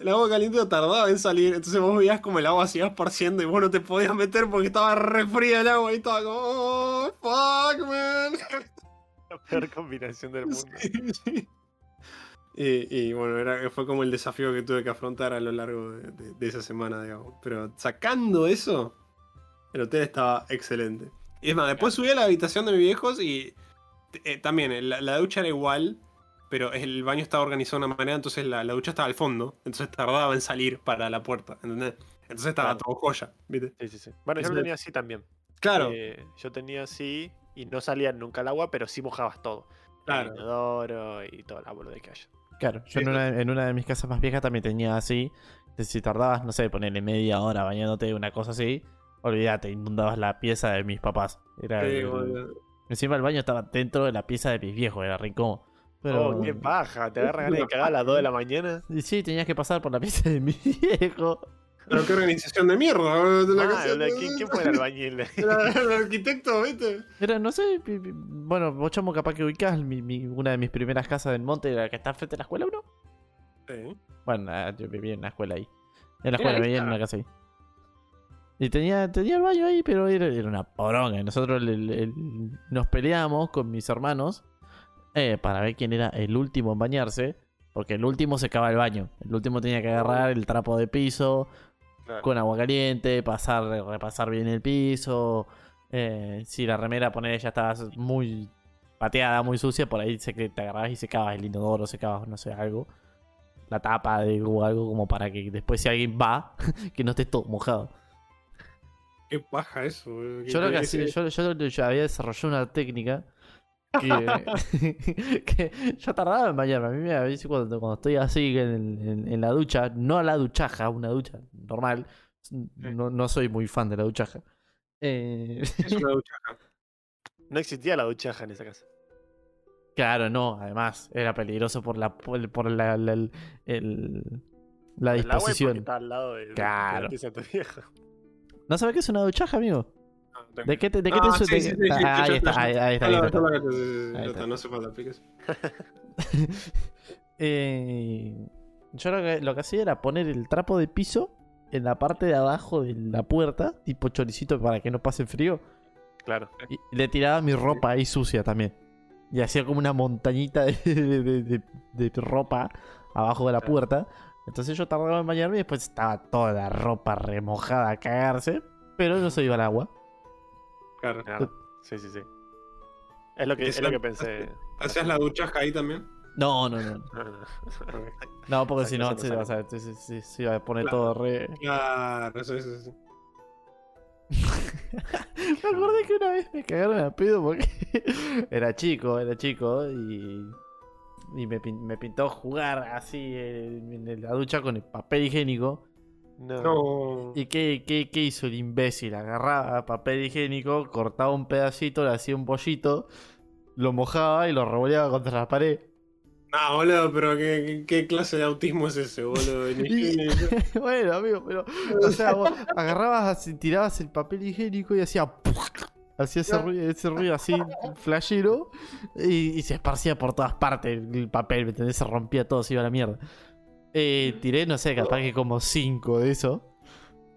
El agua caliente tardaba en salir. Entonces vos veías como el agua se iba esparciendo y vos no te podías meter porque estaba re fría el agua y estaba como. Oh, fuck, man. (laughs) La peor combinación del mundo. Sí, sí. Y, y bueno, era, fue como el desafío que tuve que afrontar a lo largo de, de- de esa semana, digamos. Pero sacando eso, el hotel estaba excelente. Y es más, después subí a la habitación de mis viejos y eh, también la, la ducha era igual, pero el baño estaba organizado de una manera, entonces la, la ducha estaba al fondo, entonces tardaba en salir para la puerta, ¿entendés? Entonces estaba Claro. todo joya, ¿viste? Sí, sí, sí. Bueno, yo lo tenía así también. Claro, Eh, yo tenía así y no salía nunca el agua, pero sí mojabas todo. Claro. El inodoro y toda la boludez que haya. Claro, yo en una, en una de mis casas más viejas también tenía así. Si tardabas, no sé, ponerle media hora bañándote, una cosa así, olvídate, inundabas la pieza de mis papás. Era Sí, el-. Encima el baño estaba dentro de la pieza de mis viejos, era rico. Pero. Oh, qué paja, te agarra ganas de cagar a las 2 de la mañana. Y sí, tenías que pasar por la pieza de mi viejo. Pero qué organización de mierda, de la Ah, ¿quién, quién fue el albañil? (laughs) Era el arquitecto, ¿viste? Era, no sé, bueno, vos chamo capaz que ubicás mi- mi- una de mis primeras casas del monte, la que está frente a la escuela, ¿no? Sí. Bueno, yo vivía en una escuela ahí. En la escuela, vivía en una casa ahí. Y tenía, tenía el baño ahí, pero era, era una poronga. Nosotros nos peleamos con mis hermanos eh, para ver quién era el último en bañarse. Porque el último secaba el baño. El último tenía que agarrar el trapo de piso Claro. con agua caliente, pasar, repasar bien el piso. Eh, si la remera poner ya estaba muy pateada, muy sucia, por ahí se, te agarrabas y secabas el inodoro, secabas, no sé, algo. La tapa de o algo como para que después si alguien va, (laughs) que no esté todo mojado. Qué paja eso. Yo lo que hacía, yo, yo, yo había desarrollado una técnica que, (laughs) que yo tardaba en bañarme. A mí me a veces cuando, cuando estoy así en, en- en la ducha, no a la duchaja, una ducha normal. No, no soy muy fan de la duchaja. Eh, Es una (laughs) duchaja. No existía la duchaja en esa casa. Claro, no, además era peligroso por la por, por la, la, el- El agua disposición. está al lado de, de- Claro. de tu vieja. ¿No sabes qué es una duchaja, amigo? Ah, ¿De qué te, de qué Ah, te sí, Ah, ahí está, ahí, ahí está, ahí no, está. Ahí está. hace falta. Eh, yo lo que, lo que hacía era poner el trapo de piso en la parte de abajo de la puerta, tipo choricito para que no pase frío. Claro. Y le tiraba mi ropa ahí sucia también. Y hacía como una montañita de, (laughs) de- de- de- de ropa abajo de la puerta. Entonces yo tardaba en bañarme y después estaba toda la ropa remojada a cagarse. Pero no se iba al agua. Claro. Claro. Sí, sí, sí. Es lo que, es lo que pensé. ¿Hacías la duchaja ahí también? No, no, no. No, no, porque si no, eso se, iba a poner Claro. todo re. Claro, sí, sí, sí. Me acordé que una vez me cagaron a pedo porque (laughs) era chico, era chico y, y me, pin- me pintó jugar así en, en la ducha con el papel higiénico. No. No. ¿Y qué, qué, qué hizo el imbécil? Agarraba papel higiénico, cortaba un pedacito, le hacía un pollito, lo mojaba y lo revoleaba contra la pared. No, boludo, pero ¿qué, qué, clase de autismo es ese, boludo? (laughs) Y- (laughs) bueno, amigo, pero. O sea, vos agarrabas, así, tirabas el papel higiénico y hacía. Hacía ese ruido, ese ruido así, flashero, y, y se esparcía por todas partes el papel, ¿me entendés? Se rompía todo, se iba a la mierda. Eh, tiré, no sé, capaz que como cinco de eso.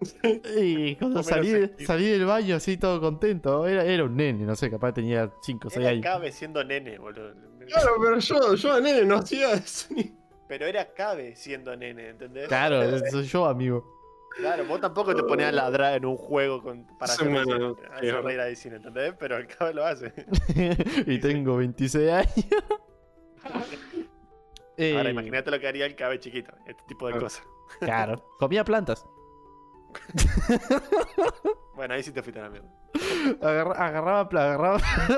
(laughs) Y cuando salí, salí del baño así todo contento, era, era un nene, no sé, capaz tenía 5 o 6 Era años. Cabe siendo nene, boludo. Claro, pero yo, yo, nene, no hacía eso ni. Pero era Cabe siendo nene, ¿entendés? Claro, (laughs) soy yo, amigo. Claro, vos tampoco te ponías a ladrar en un juego con, para Sí, hacer hacer es verdad. reír a Dicine, ¿entendés? Pero el Cabe lo hace. (laughs) y tengo 26 años. Ahora Eh, imagínate lo que haría el Cabe chiquito, este tipo de Claro. cosas. Claro, comía plantas. (laughs) Bueno, ahí sí te fuiste a la mierda. Agarra- agarraba, agarraba. (laughs)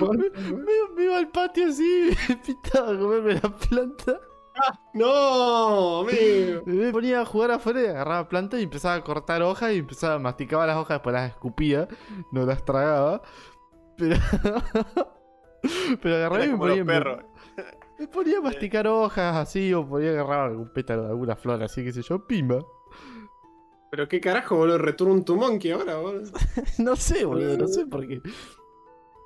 me, me iba al patio así, me pintaba a comerme la planta. (laughs) No, amigo. Me ponía a jugar afuera y agarraba planta y empezaba a cortar hojas y empezaba a masticar las hojas, después las escupía, no las tragaba. Pero. (laughs) Pero agarraba y me ponía, perros. me ponía a masticar hojas así, o podía agarrar algún pétalo de alguna flor así, qué sé yo, pimba. Pero qué carajo, boludo, Return to Monkey ahora, boludo. (laughs) No sé, boludo, no sé por qué.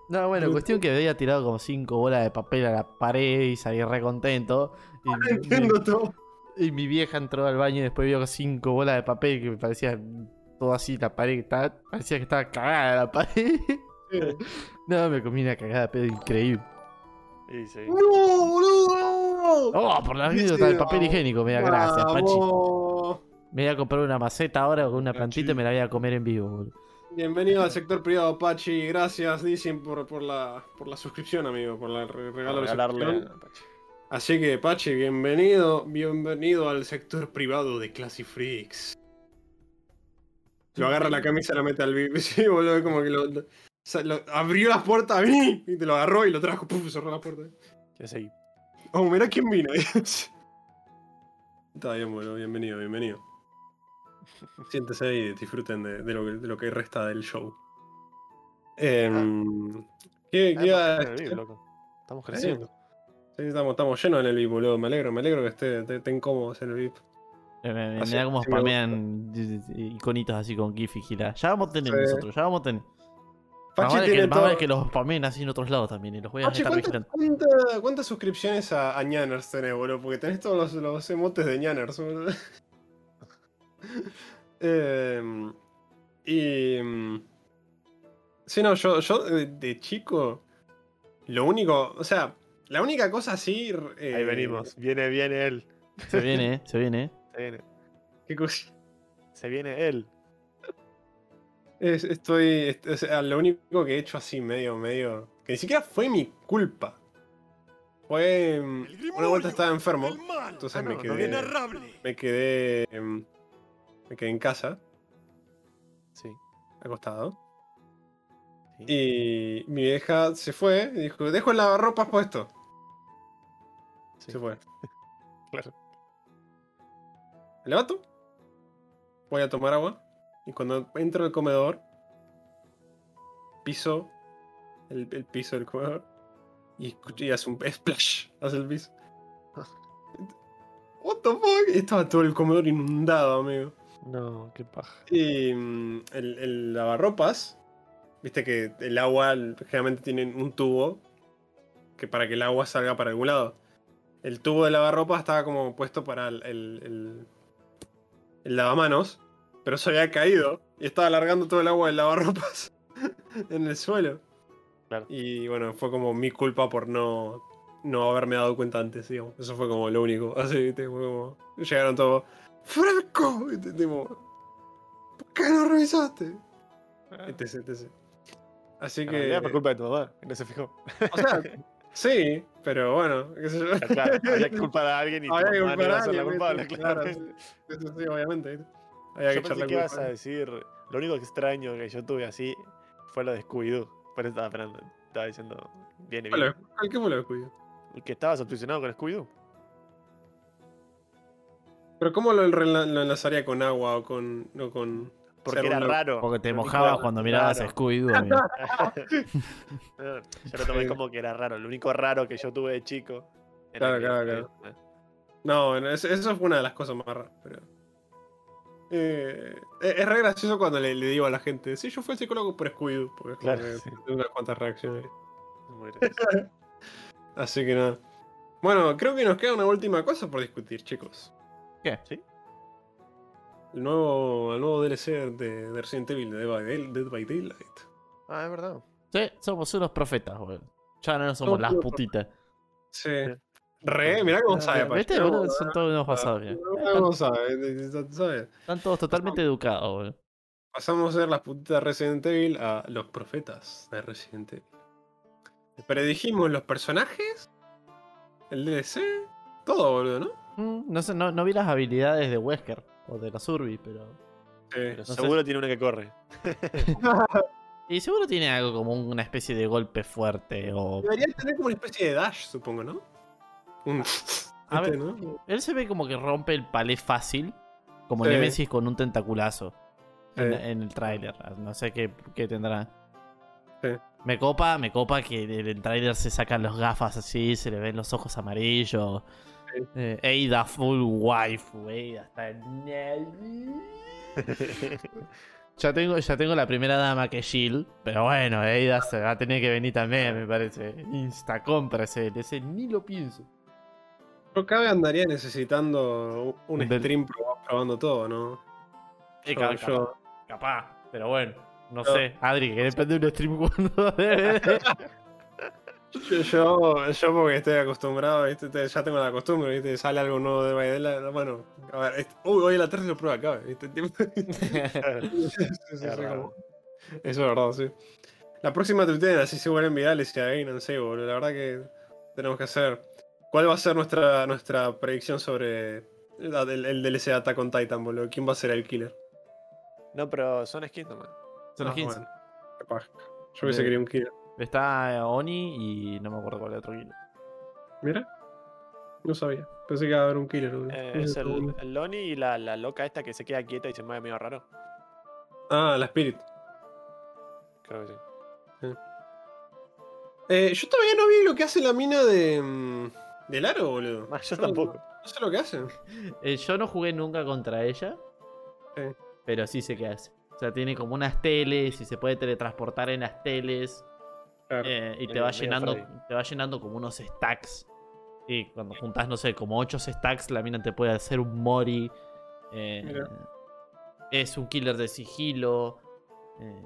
No, bueno, cuestión que había tirado como cinco bolas de papel a la pared y salí re contento. Y, mi, Entiendo todo. y mi vieja entró al baño y después vio cinco bolas de papel que me parecía todo así, la pared que estaba, parecía que estaba cagada la pared. (laughs) No, me comí una cagada de pedo increíble. Y sí. ¡No, boludo! Oh, por la anécdota del papel higiénico, me da gracias, Pachi. Me voy a comprar una maceta ahora con una plantita y me la voy a comer en vivo, boludo. Bienvenido al sector privado, Pachi. Gracias, Dicen, por, por, la, por la suscripción, amigo, por el re- regalo de suscripción. Así que, Pachi, bienvenido, bienvenido al sector privado de Classy Freaks. Lo agarra la camisa y la mete al VIP. (laughs) Sí, boludo, como que lo, abrió las puertas a mí y te lo agarró y lo trajo, puf, cerró la puerta. Ya seguí. Oh, mirá quién vino. (laughs) Está bien, bueno, bienvenido, bienvenido. Siéntese ahí y disfruten de, de lo, que, de lo que resta del show. Em, ¿Qué, qué iba a Ah? VIP, loco. Estamos creciendo. Sí, estamos, estamos llenos en el VIP, boludo. Me alegro, me alegro que esté- te- estén cómodos en el VIP. Me, me- me Así- da como me spamean iconitos así con GIF y gira. Ya vamos a tener Sí. nosotros, ya vamos a tener. Pachi tiene más todo. vale que los spameen así en otros lados también y los voy a Pachi, estar ¿cuántas, vigilando. cuánta- cuántas suscripciones a, a Ñaners tenés, boludo? Porque tenés todos los, los emotes de Ñaners, boludo. (laughs) Em, y. em, Sí, no, yo, yo de, de chico. Lo único. O sea, la única cosa así. eh, Ahí venimos. Viene, viene él. Se viene, eh, se viene. eh. (laughs) Se viene. ¿Qué cosa? Se viene él. Es- estoy. est- o sea, lo único que he hecho así, medio, medio. Que ni siquiera fue mi culpa. Fue. em, Una vuelta estaba enfermo. Entonces Ah, me quedé. no me quedé. em, me quedé en casa, Sí. acostado. sí. Y mi vieja se fue y dijo: Dejo el lavarropas puesto. sí. Se fue. (laughs) Claro. Me levanto. Voy a tomar agua. Y cuando entro al comedor, piso el, el piso del comedor. Y, y hace un splash, hace el piso. (laughs) What the fuck? Estaba todo el comedor inundado, amigo. No, qué paja. Y mm, el, el lavarropas, viste que el agua generalmente tiene un tubo que para que el agua salga para algún lado. El tubo de lavarropas estaba como puesto para el, el, el- el lavamanos, pero se había caído y estaba alargando todo el agua del lavarropas (laughs) en el suelo. Claro. Y bueno, fue como mi culpa por no, no haberme dado cuenta antes, digamos. Eso fue como lo único. (laughs) Así, ¿viste? Fue como. Llegaron todos. ¡Franco! ¿Por qué no revisaste? Etc, etc. Así que. realidad fue culpa de tu mamá, que no se fijó. O sea, (laughs) sí, pero bueno, qué sé yo. Claro, había que culpar a alguien y tu Había que culpar a a ser la alguien, culpable, ¿viste? claro. Claro. Eso sí, obviamente. ¿viste? Había que Yo echarle pensé que ibas a decir, lo único extraño que yo tuve así fue lo de Scooby-Doo. Por eso estaba esperando, estaba diciendo, viene ¿Cuál bien. ¿Qué fue lo descuido? El que estabas obsesionado con Scooby-Doo. Pero ¿cómo lo, enlazaría con agua o con. No con Porque era una- raro. Porque te mojabas cuando mirabas a Scooby-Doo, (laughs) Yo lo tomé como que era raro. Lo único raro que yo tuve de chico. Claro, que- claro, eh, No, eso, eso fue una de las cosas más raras, pero. Eh, es es re gracioso cuando le, le digo a la gente, sí, yo fui al psicólogo por Scooby-Doo, porque Claro, que sí. tengo unas cuantas reacciones. muy. (laughs) Así que nada. Bueno, creo que nos queda una última cosa por discutir, chicos. ¿Qué? ¿Sí? El nuevo, el nuevo DLC de, de Resident Evil, de Dead by, Day- Dead by Daylight. Ah, es verdad. Sí, somos unos profetas, boludo. Ya no somos Somos las putitas. Sí. Re, mirá cómo sabe, ¿Viste, boludo? Son todos unos basados, mira. Mirá cómo (laughs) sabe. Están todos totalmente educados, boludo. Pasamos a ser las putitas de Resident Evil a los profetas de Resident Evil. Predijimos los personajes, el DLC, todo, boludo, ¿no? Mm, No sé, no, no vi las habilidades de Wesker o de la Surby, pero. Sí. Pero seguro tiene una que corre. (laughs) Y seguro tiene algo como una especie de golpe fuerte o. Debería tener como una especie de dash, supongo, ¿no? Un... (laughs) A este, ver, ¿no? Él se ve como que rompe el palé fácil, como Sí. Nemesis con un tentaculazo en, Sí. en el tráiler. No sé qué, qué tendrá. Sí. Me copa, me copa que en el tráiler se sacan los gafas así, se le ven los ojos amarillos. Eh, Ada full wife, Ada está... (laughs) Ya tengo, ya tengo la primera dama que es Jill, pero bueno, Ada se va a tener que venir también, me parece. Insta compra ese, ese ni lo pienso. Yo vez andaría necesitando un stream prob- probando todo, ¿no? Eh, Yo- ca- yo- Capaz, pero bueno, no sé. Adri, que depende de un stream cuando (laughs) Yo, yo, yo porque estoy acostumbrado, ¿viste? Te- ya tengo la costumbre, ¿viste? Sale algo nuevo de Baidela. Bueno, a ver, uy, hoy a la 3 lo prueba acá, ¿viste? (laughs) (laughs) Sí, Es como- Eso es verdad, sí. La próxima tuitea, así se vuelven virales y ahí no sé, boludo. La verdad que tenemos que hacer. ¿Cuál va a ser nuestra, nuestra predicción sobre del- el, DLC de Attack on Titan, boludo? ¿Quién va a ser el killer? No, pero son skins nomás. Son Ah, 15. bueno, qué paja. Yo hubiese querido un killer. Está eh, Oni y no me acuerdo cuál es el otro killer. Mira. No sabía. Pensé que iba a haber un killer. Eh, es el, el Loni y la, la loca esta que se queda quieta y se mueve medio raro. Ah, la Spirit. Creo que sí. Eh, yo todavía no vi lo que hace la mina de. mm, del aro, boludo. Ah, yo tampoco. No sé lo que hace. Eh, yo no jugué nunca contra ella, Sí. pero sí sé qué hace. O sea, tiene como unas teles y se puede teletransportar en las teles. Claro. eh, y te va llenando te va llenando como unos stacks. Y cuando juntas, no sé, como 8 stacks, la mina te puede hacer un Mori. eh, es un killer de sigilo. eh,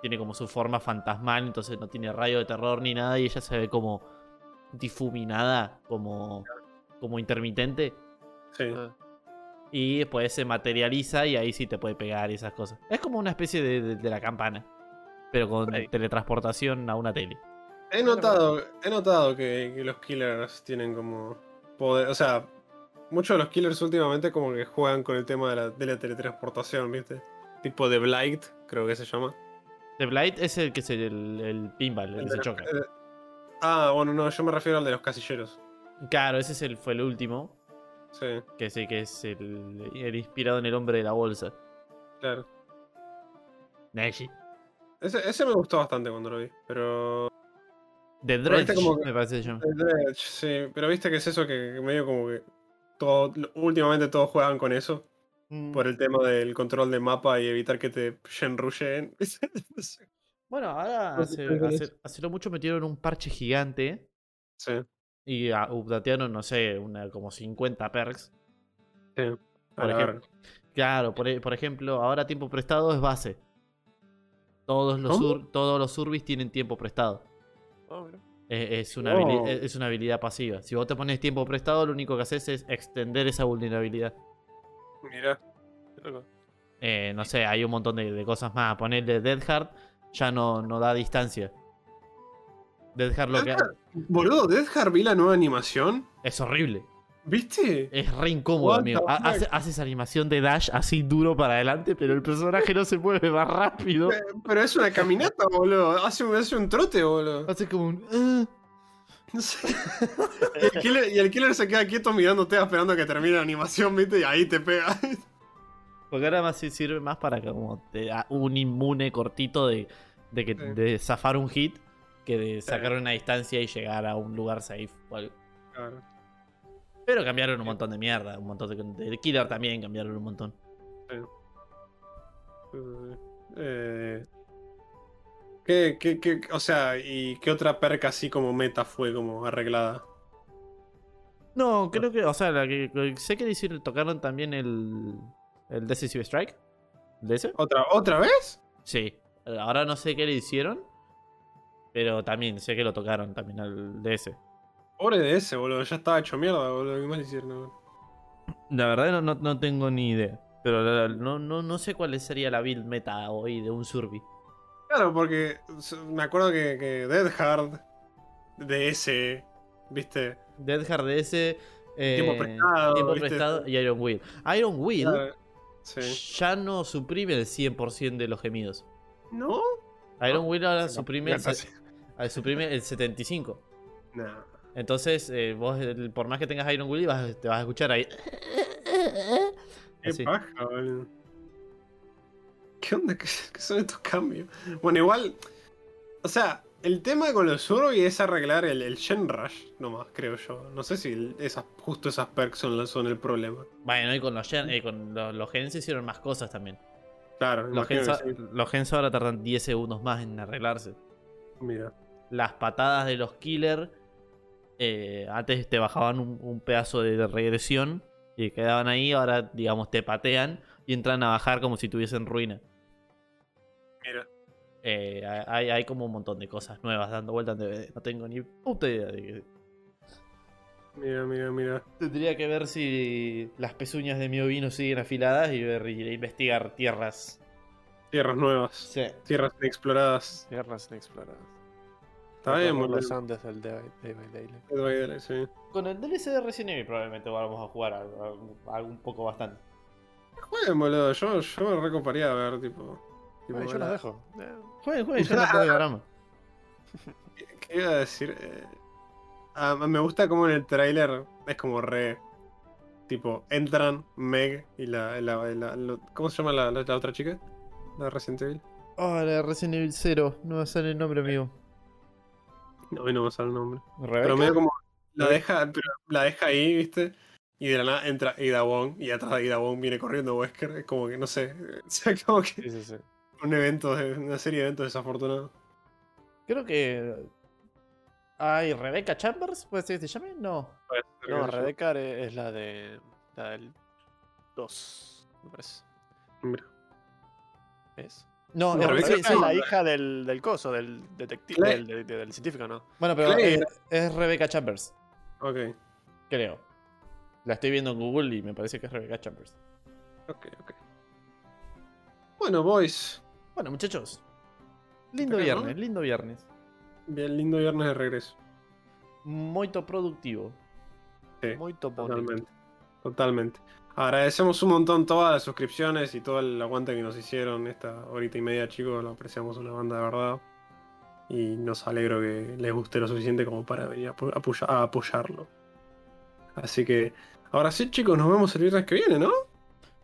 tiene como su forma fantasmal, entonces no tiene rayo de terror ni nada. Y ella se ve como difuminada, como, como intermitente. Sí. Y después se materializa y ahí sí te puede pegar y esas cosas. Es como una especie de, de- de la campana. Pero con Ahí. teletransportación a una tele. He notado, he notado que, que los killers tienen como poder. O sea, muchos de los killers últimamente como que juegan con el tema de la, de la teletransportación, ¿viste? Tipo de Blight, creo que se llama. The Blight es el que es el, el pinball, el El que se choca. Ah, bueno, no, yo me refiero al de los casilleros. Claro, ese es el, fue el último. Sí, Que sí, que es el, el inspirado en el hombre de la bolsa. claro. Neji. Ese, ese me gustó bastante cuando lo vi, pero... The Dredge, como que- me parece llama. El Dredge, sí, pero viste que es eso que que medio como que... Todo, últimamente todos juegan con eso, Mm. por el tema del control de mapa y evitar que te rushen. (laughs) Bueno, ahora hace, hace, hace no mucho metieron un parche gigante sí, y ah, updatearon, no sé, una, como 50 perks. sí. Por ejemplo. Claro, por, e- por ejemplo, ahora tiempo prestado es base. Todos los, todos los Urbis tienen tiempo prestado. Ah, mira. Es, es una Oh. es- una habilidad pasiva. Si vos te pones tiempo prestado, lo único que haces es extender esa vulnerabilidad. Mira. Eh, no sé, hay un montón de, de cosas más. Ponerle Dead Hard ya no, no da distancia. Dead Hard lo que Death Boludo, Death Hard vi la nueva animación. es horrible. ¿Viste? Es re incómodo, What amigo. Hace, haces animación de dash así duro para adelante, pero el personaje no se mueve más rápido. Eh, Pero es una caminata, boludo. Hace, un- hace un trote, boludo. Hace como un. "Ah". (laughs) No sé. Y el, killer, y el killer se queda quieto mirándote esperando a que termine la animación, ¿viste? Y ahí te pega. Porque ahora más sí sirve más para que como te da un inmune cortito de, de, que, Sí. de zafar un hit que de sacar una distancia y llegar a un lugar safe o algo. Claro. Pero cambiaron un montón de mierda, un montón de, de Killer también cambiaron un montón. Eh, ¿qué, qué, qué- o sea, ¿y qué otra perca así como meta fue como arreglada? No, creo que, o sea, la que, que sé que hicieron, tocaron también el, el Decisive Strike. ¿De ese? ¿Otra, ¿Otra vez? Sí. Ahora no sé qué le hicieron, pero también sé que lo tocaron también al DS. Pobre de ese, boludo. Ya estaba hecho mierda, boludo. ¿Qué más le hicieron? La verdad no, no, no tengo ni idea. Pero no, no, no sé cuál sería la build meta hoy de un Survey. Claro, porque me acuerdo que, que Dead Hard, de ese, ¿viste? Dead Hard DS. eh, Tiempo prestado, Tiempo ¿viste? prestado y Iron Will. Iron Will Claro, Sí. ya no suprime el 100% de los gemidos. ¿No? Iron Will ahora No, suprime, el, ah, suprime el 75%. Nah. Entonces, eh, vos, el- por más que tengas Iron Will, vas- te vas a escuchar ahí. (laughs) Qué Así. paja, boludo. ¿Qué onda? ¿Qué, qué son estos cambios? Bueno, igual. O sea, el tema con los Urbi es arreglar el, el Gen Rush, nomás, creo yo. No sé si esas, justo esas perks son, son el problema. Bueno, y con los, gen, eh, con los, los gens hicieron más cosas también. Claro, Los imagino gens, que sí. los gens ahora tardan 10 segundos más en arreglarse. Mira. Las patadas de los killer eh, antes te bajaban un, un pedazo de regresión y quedaban ahí, ahora digamos te patean y entran a bajar como si tuviesen ruina. Mira. Eh, hay, hay como un montón de cosas nuevas dando vueltas. No tengo ni puta idea de que. Mira, mira, mira. Tendría que ver si las pezuñas de mi ovino siguen afiladas y ver y investigar tierras. Tierras nuevas. Sí. Tierras inexploradas. Tierras inexploradas. Está bien, los Andes sí. Con el DLC de Resident Evil probablemente vamos a jugar algo, algo- un poco bastante. Jueguen, boludo. Yo, yo me recoparía a ver, tipo. tipo, yo los la- dejo. Eh, Jueguen, jueguen, yo no te doy drama. ¿Qué iba a decir? Eh, ah, me gusta como en el tráiler es como re. Tipo, entran Meg y la. la- la- lo- ¿Cómo se llama la, la- la otra chica? La Resident Evil. Oh, la Resident Evil 0, no va a ser el nombre amigo. (laughs) No, hoy no me sale el nombre. ¿Rebeca? Pero medio como. La deja, pero la deja ahí, ¿viste? Y de la nada entra Ida Wong y atrás de Ida Wong viene corriendo Wesker. Es como que, no sé. (laughs) O sea, como que Sí, sí, sí. un evento, una serie de eventos desafortunados. Creo que. Hay Rebecca Chambers, ¿puede ser que se llame? No. No, Redecar es la de. La del 2, me parece. Mira. ¿Es? No, No, Rebecca sí, es la hija del, del coso, del detective, del, del- del científico, ¿no? Bueno, pero es, Rebecca Chambers, Ok, creo. La estoy viendo en Google y me parece que es Rebecca Chambers. ok, ok. Bueno, boys. Bueno, muchachos. Lindo viernes, lindo viernes. Bien lindo viernes de regreso. Muito productivo. Sí. Muy bonito. Totalmente. Agradecemos un montón todas las suscripciones y todo el aguante que nos hicieron esta horita y media, chicos. Lo apreciamos una banda de verdad. Y nos alegro que les guste lo suficiente como para venir a, apo- apoya- a apoyarlo. Así que, ahora sí, chicos, nos vemos el viernes que viene, ¿no?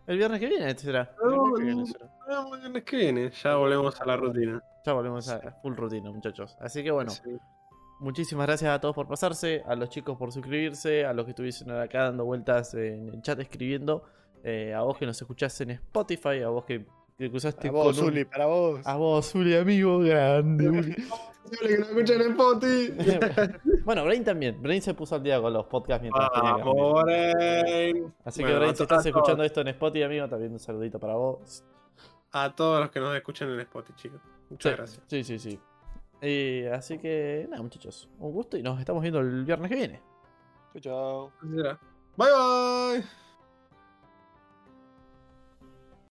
El viernes que viene será. Creo que viene, será. vemos el viernes que viene. Ya volvemos a la rutina. Ya volvemos a full rutina, muchachos. Así que bueno, Sí. Muchísimas gracias a todos por pasarse, a los chicos por suscribirse, a los que estuvieron acá dando vueltas en el chat escribiendo, eh, a vos que nos escuchás en Spotify, a vos que, que cruzaste Para vos, con un- Zuli, para vos. A vos, Zuli, amigo, grande. Uli. (laughs) que nos escuchan en Spotify. (laughs) bueno, Brain también. Brain se puso al día con los podcasts mientras tenía que Vamos, Brain. Así Bueno, que, Brain, a si estás a escuchando esto en Spotify, amigo, también un saludito para vos. A todos los que nos escuchan en Spotify, chicos. Muchas Sí, gracias. Sí, sí, sí. Eh, así que, nada, muchachos. Un gusto y nos estamos viendo el viernes que viene. Chau, chau. Así será. Bye bye.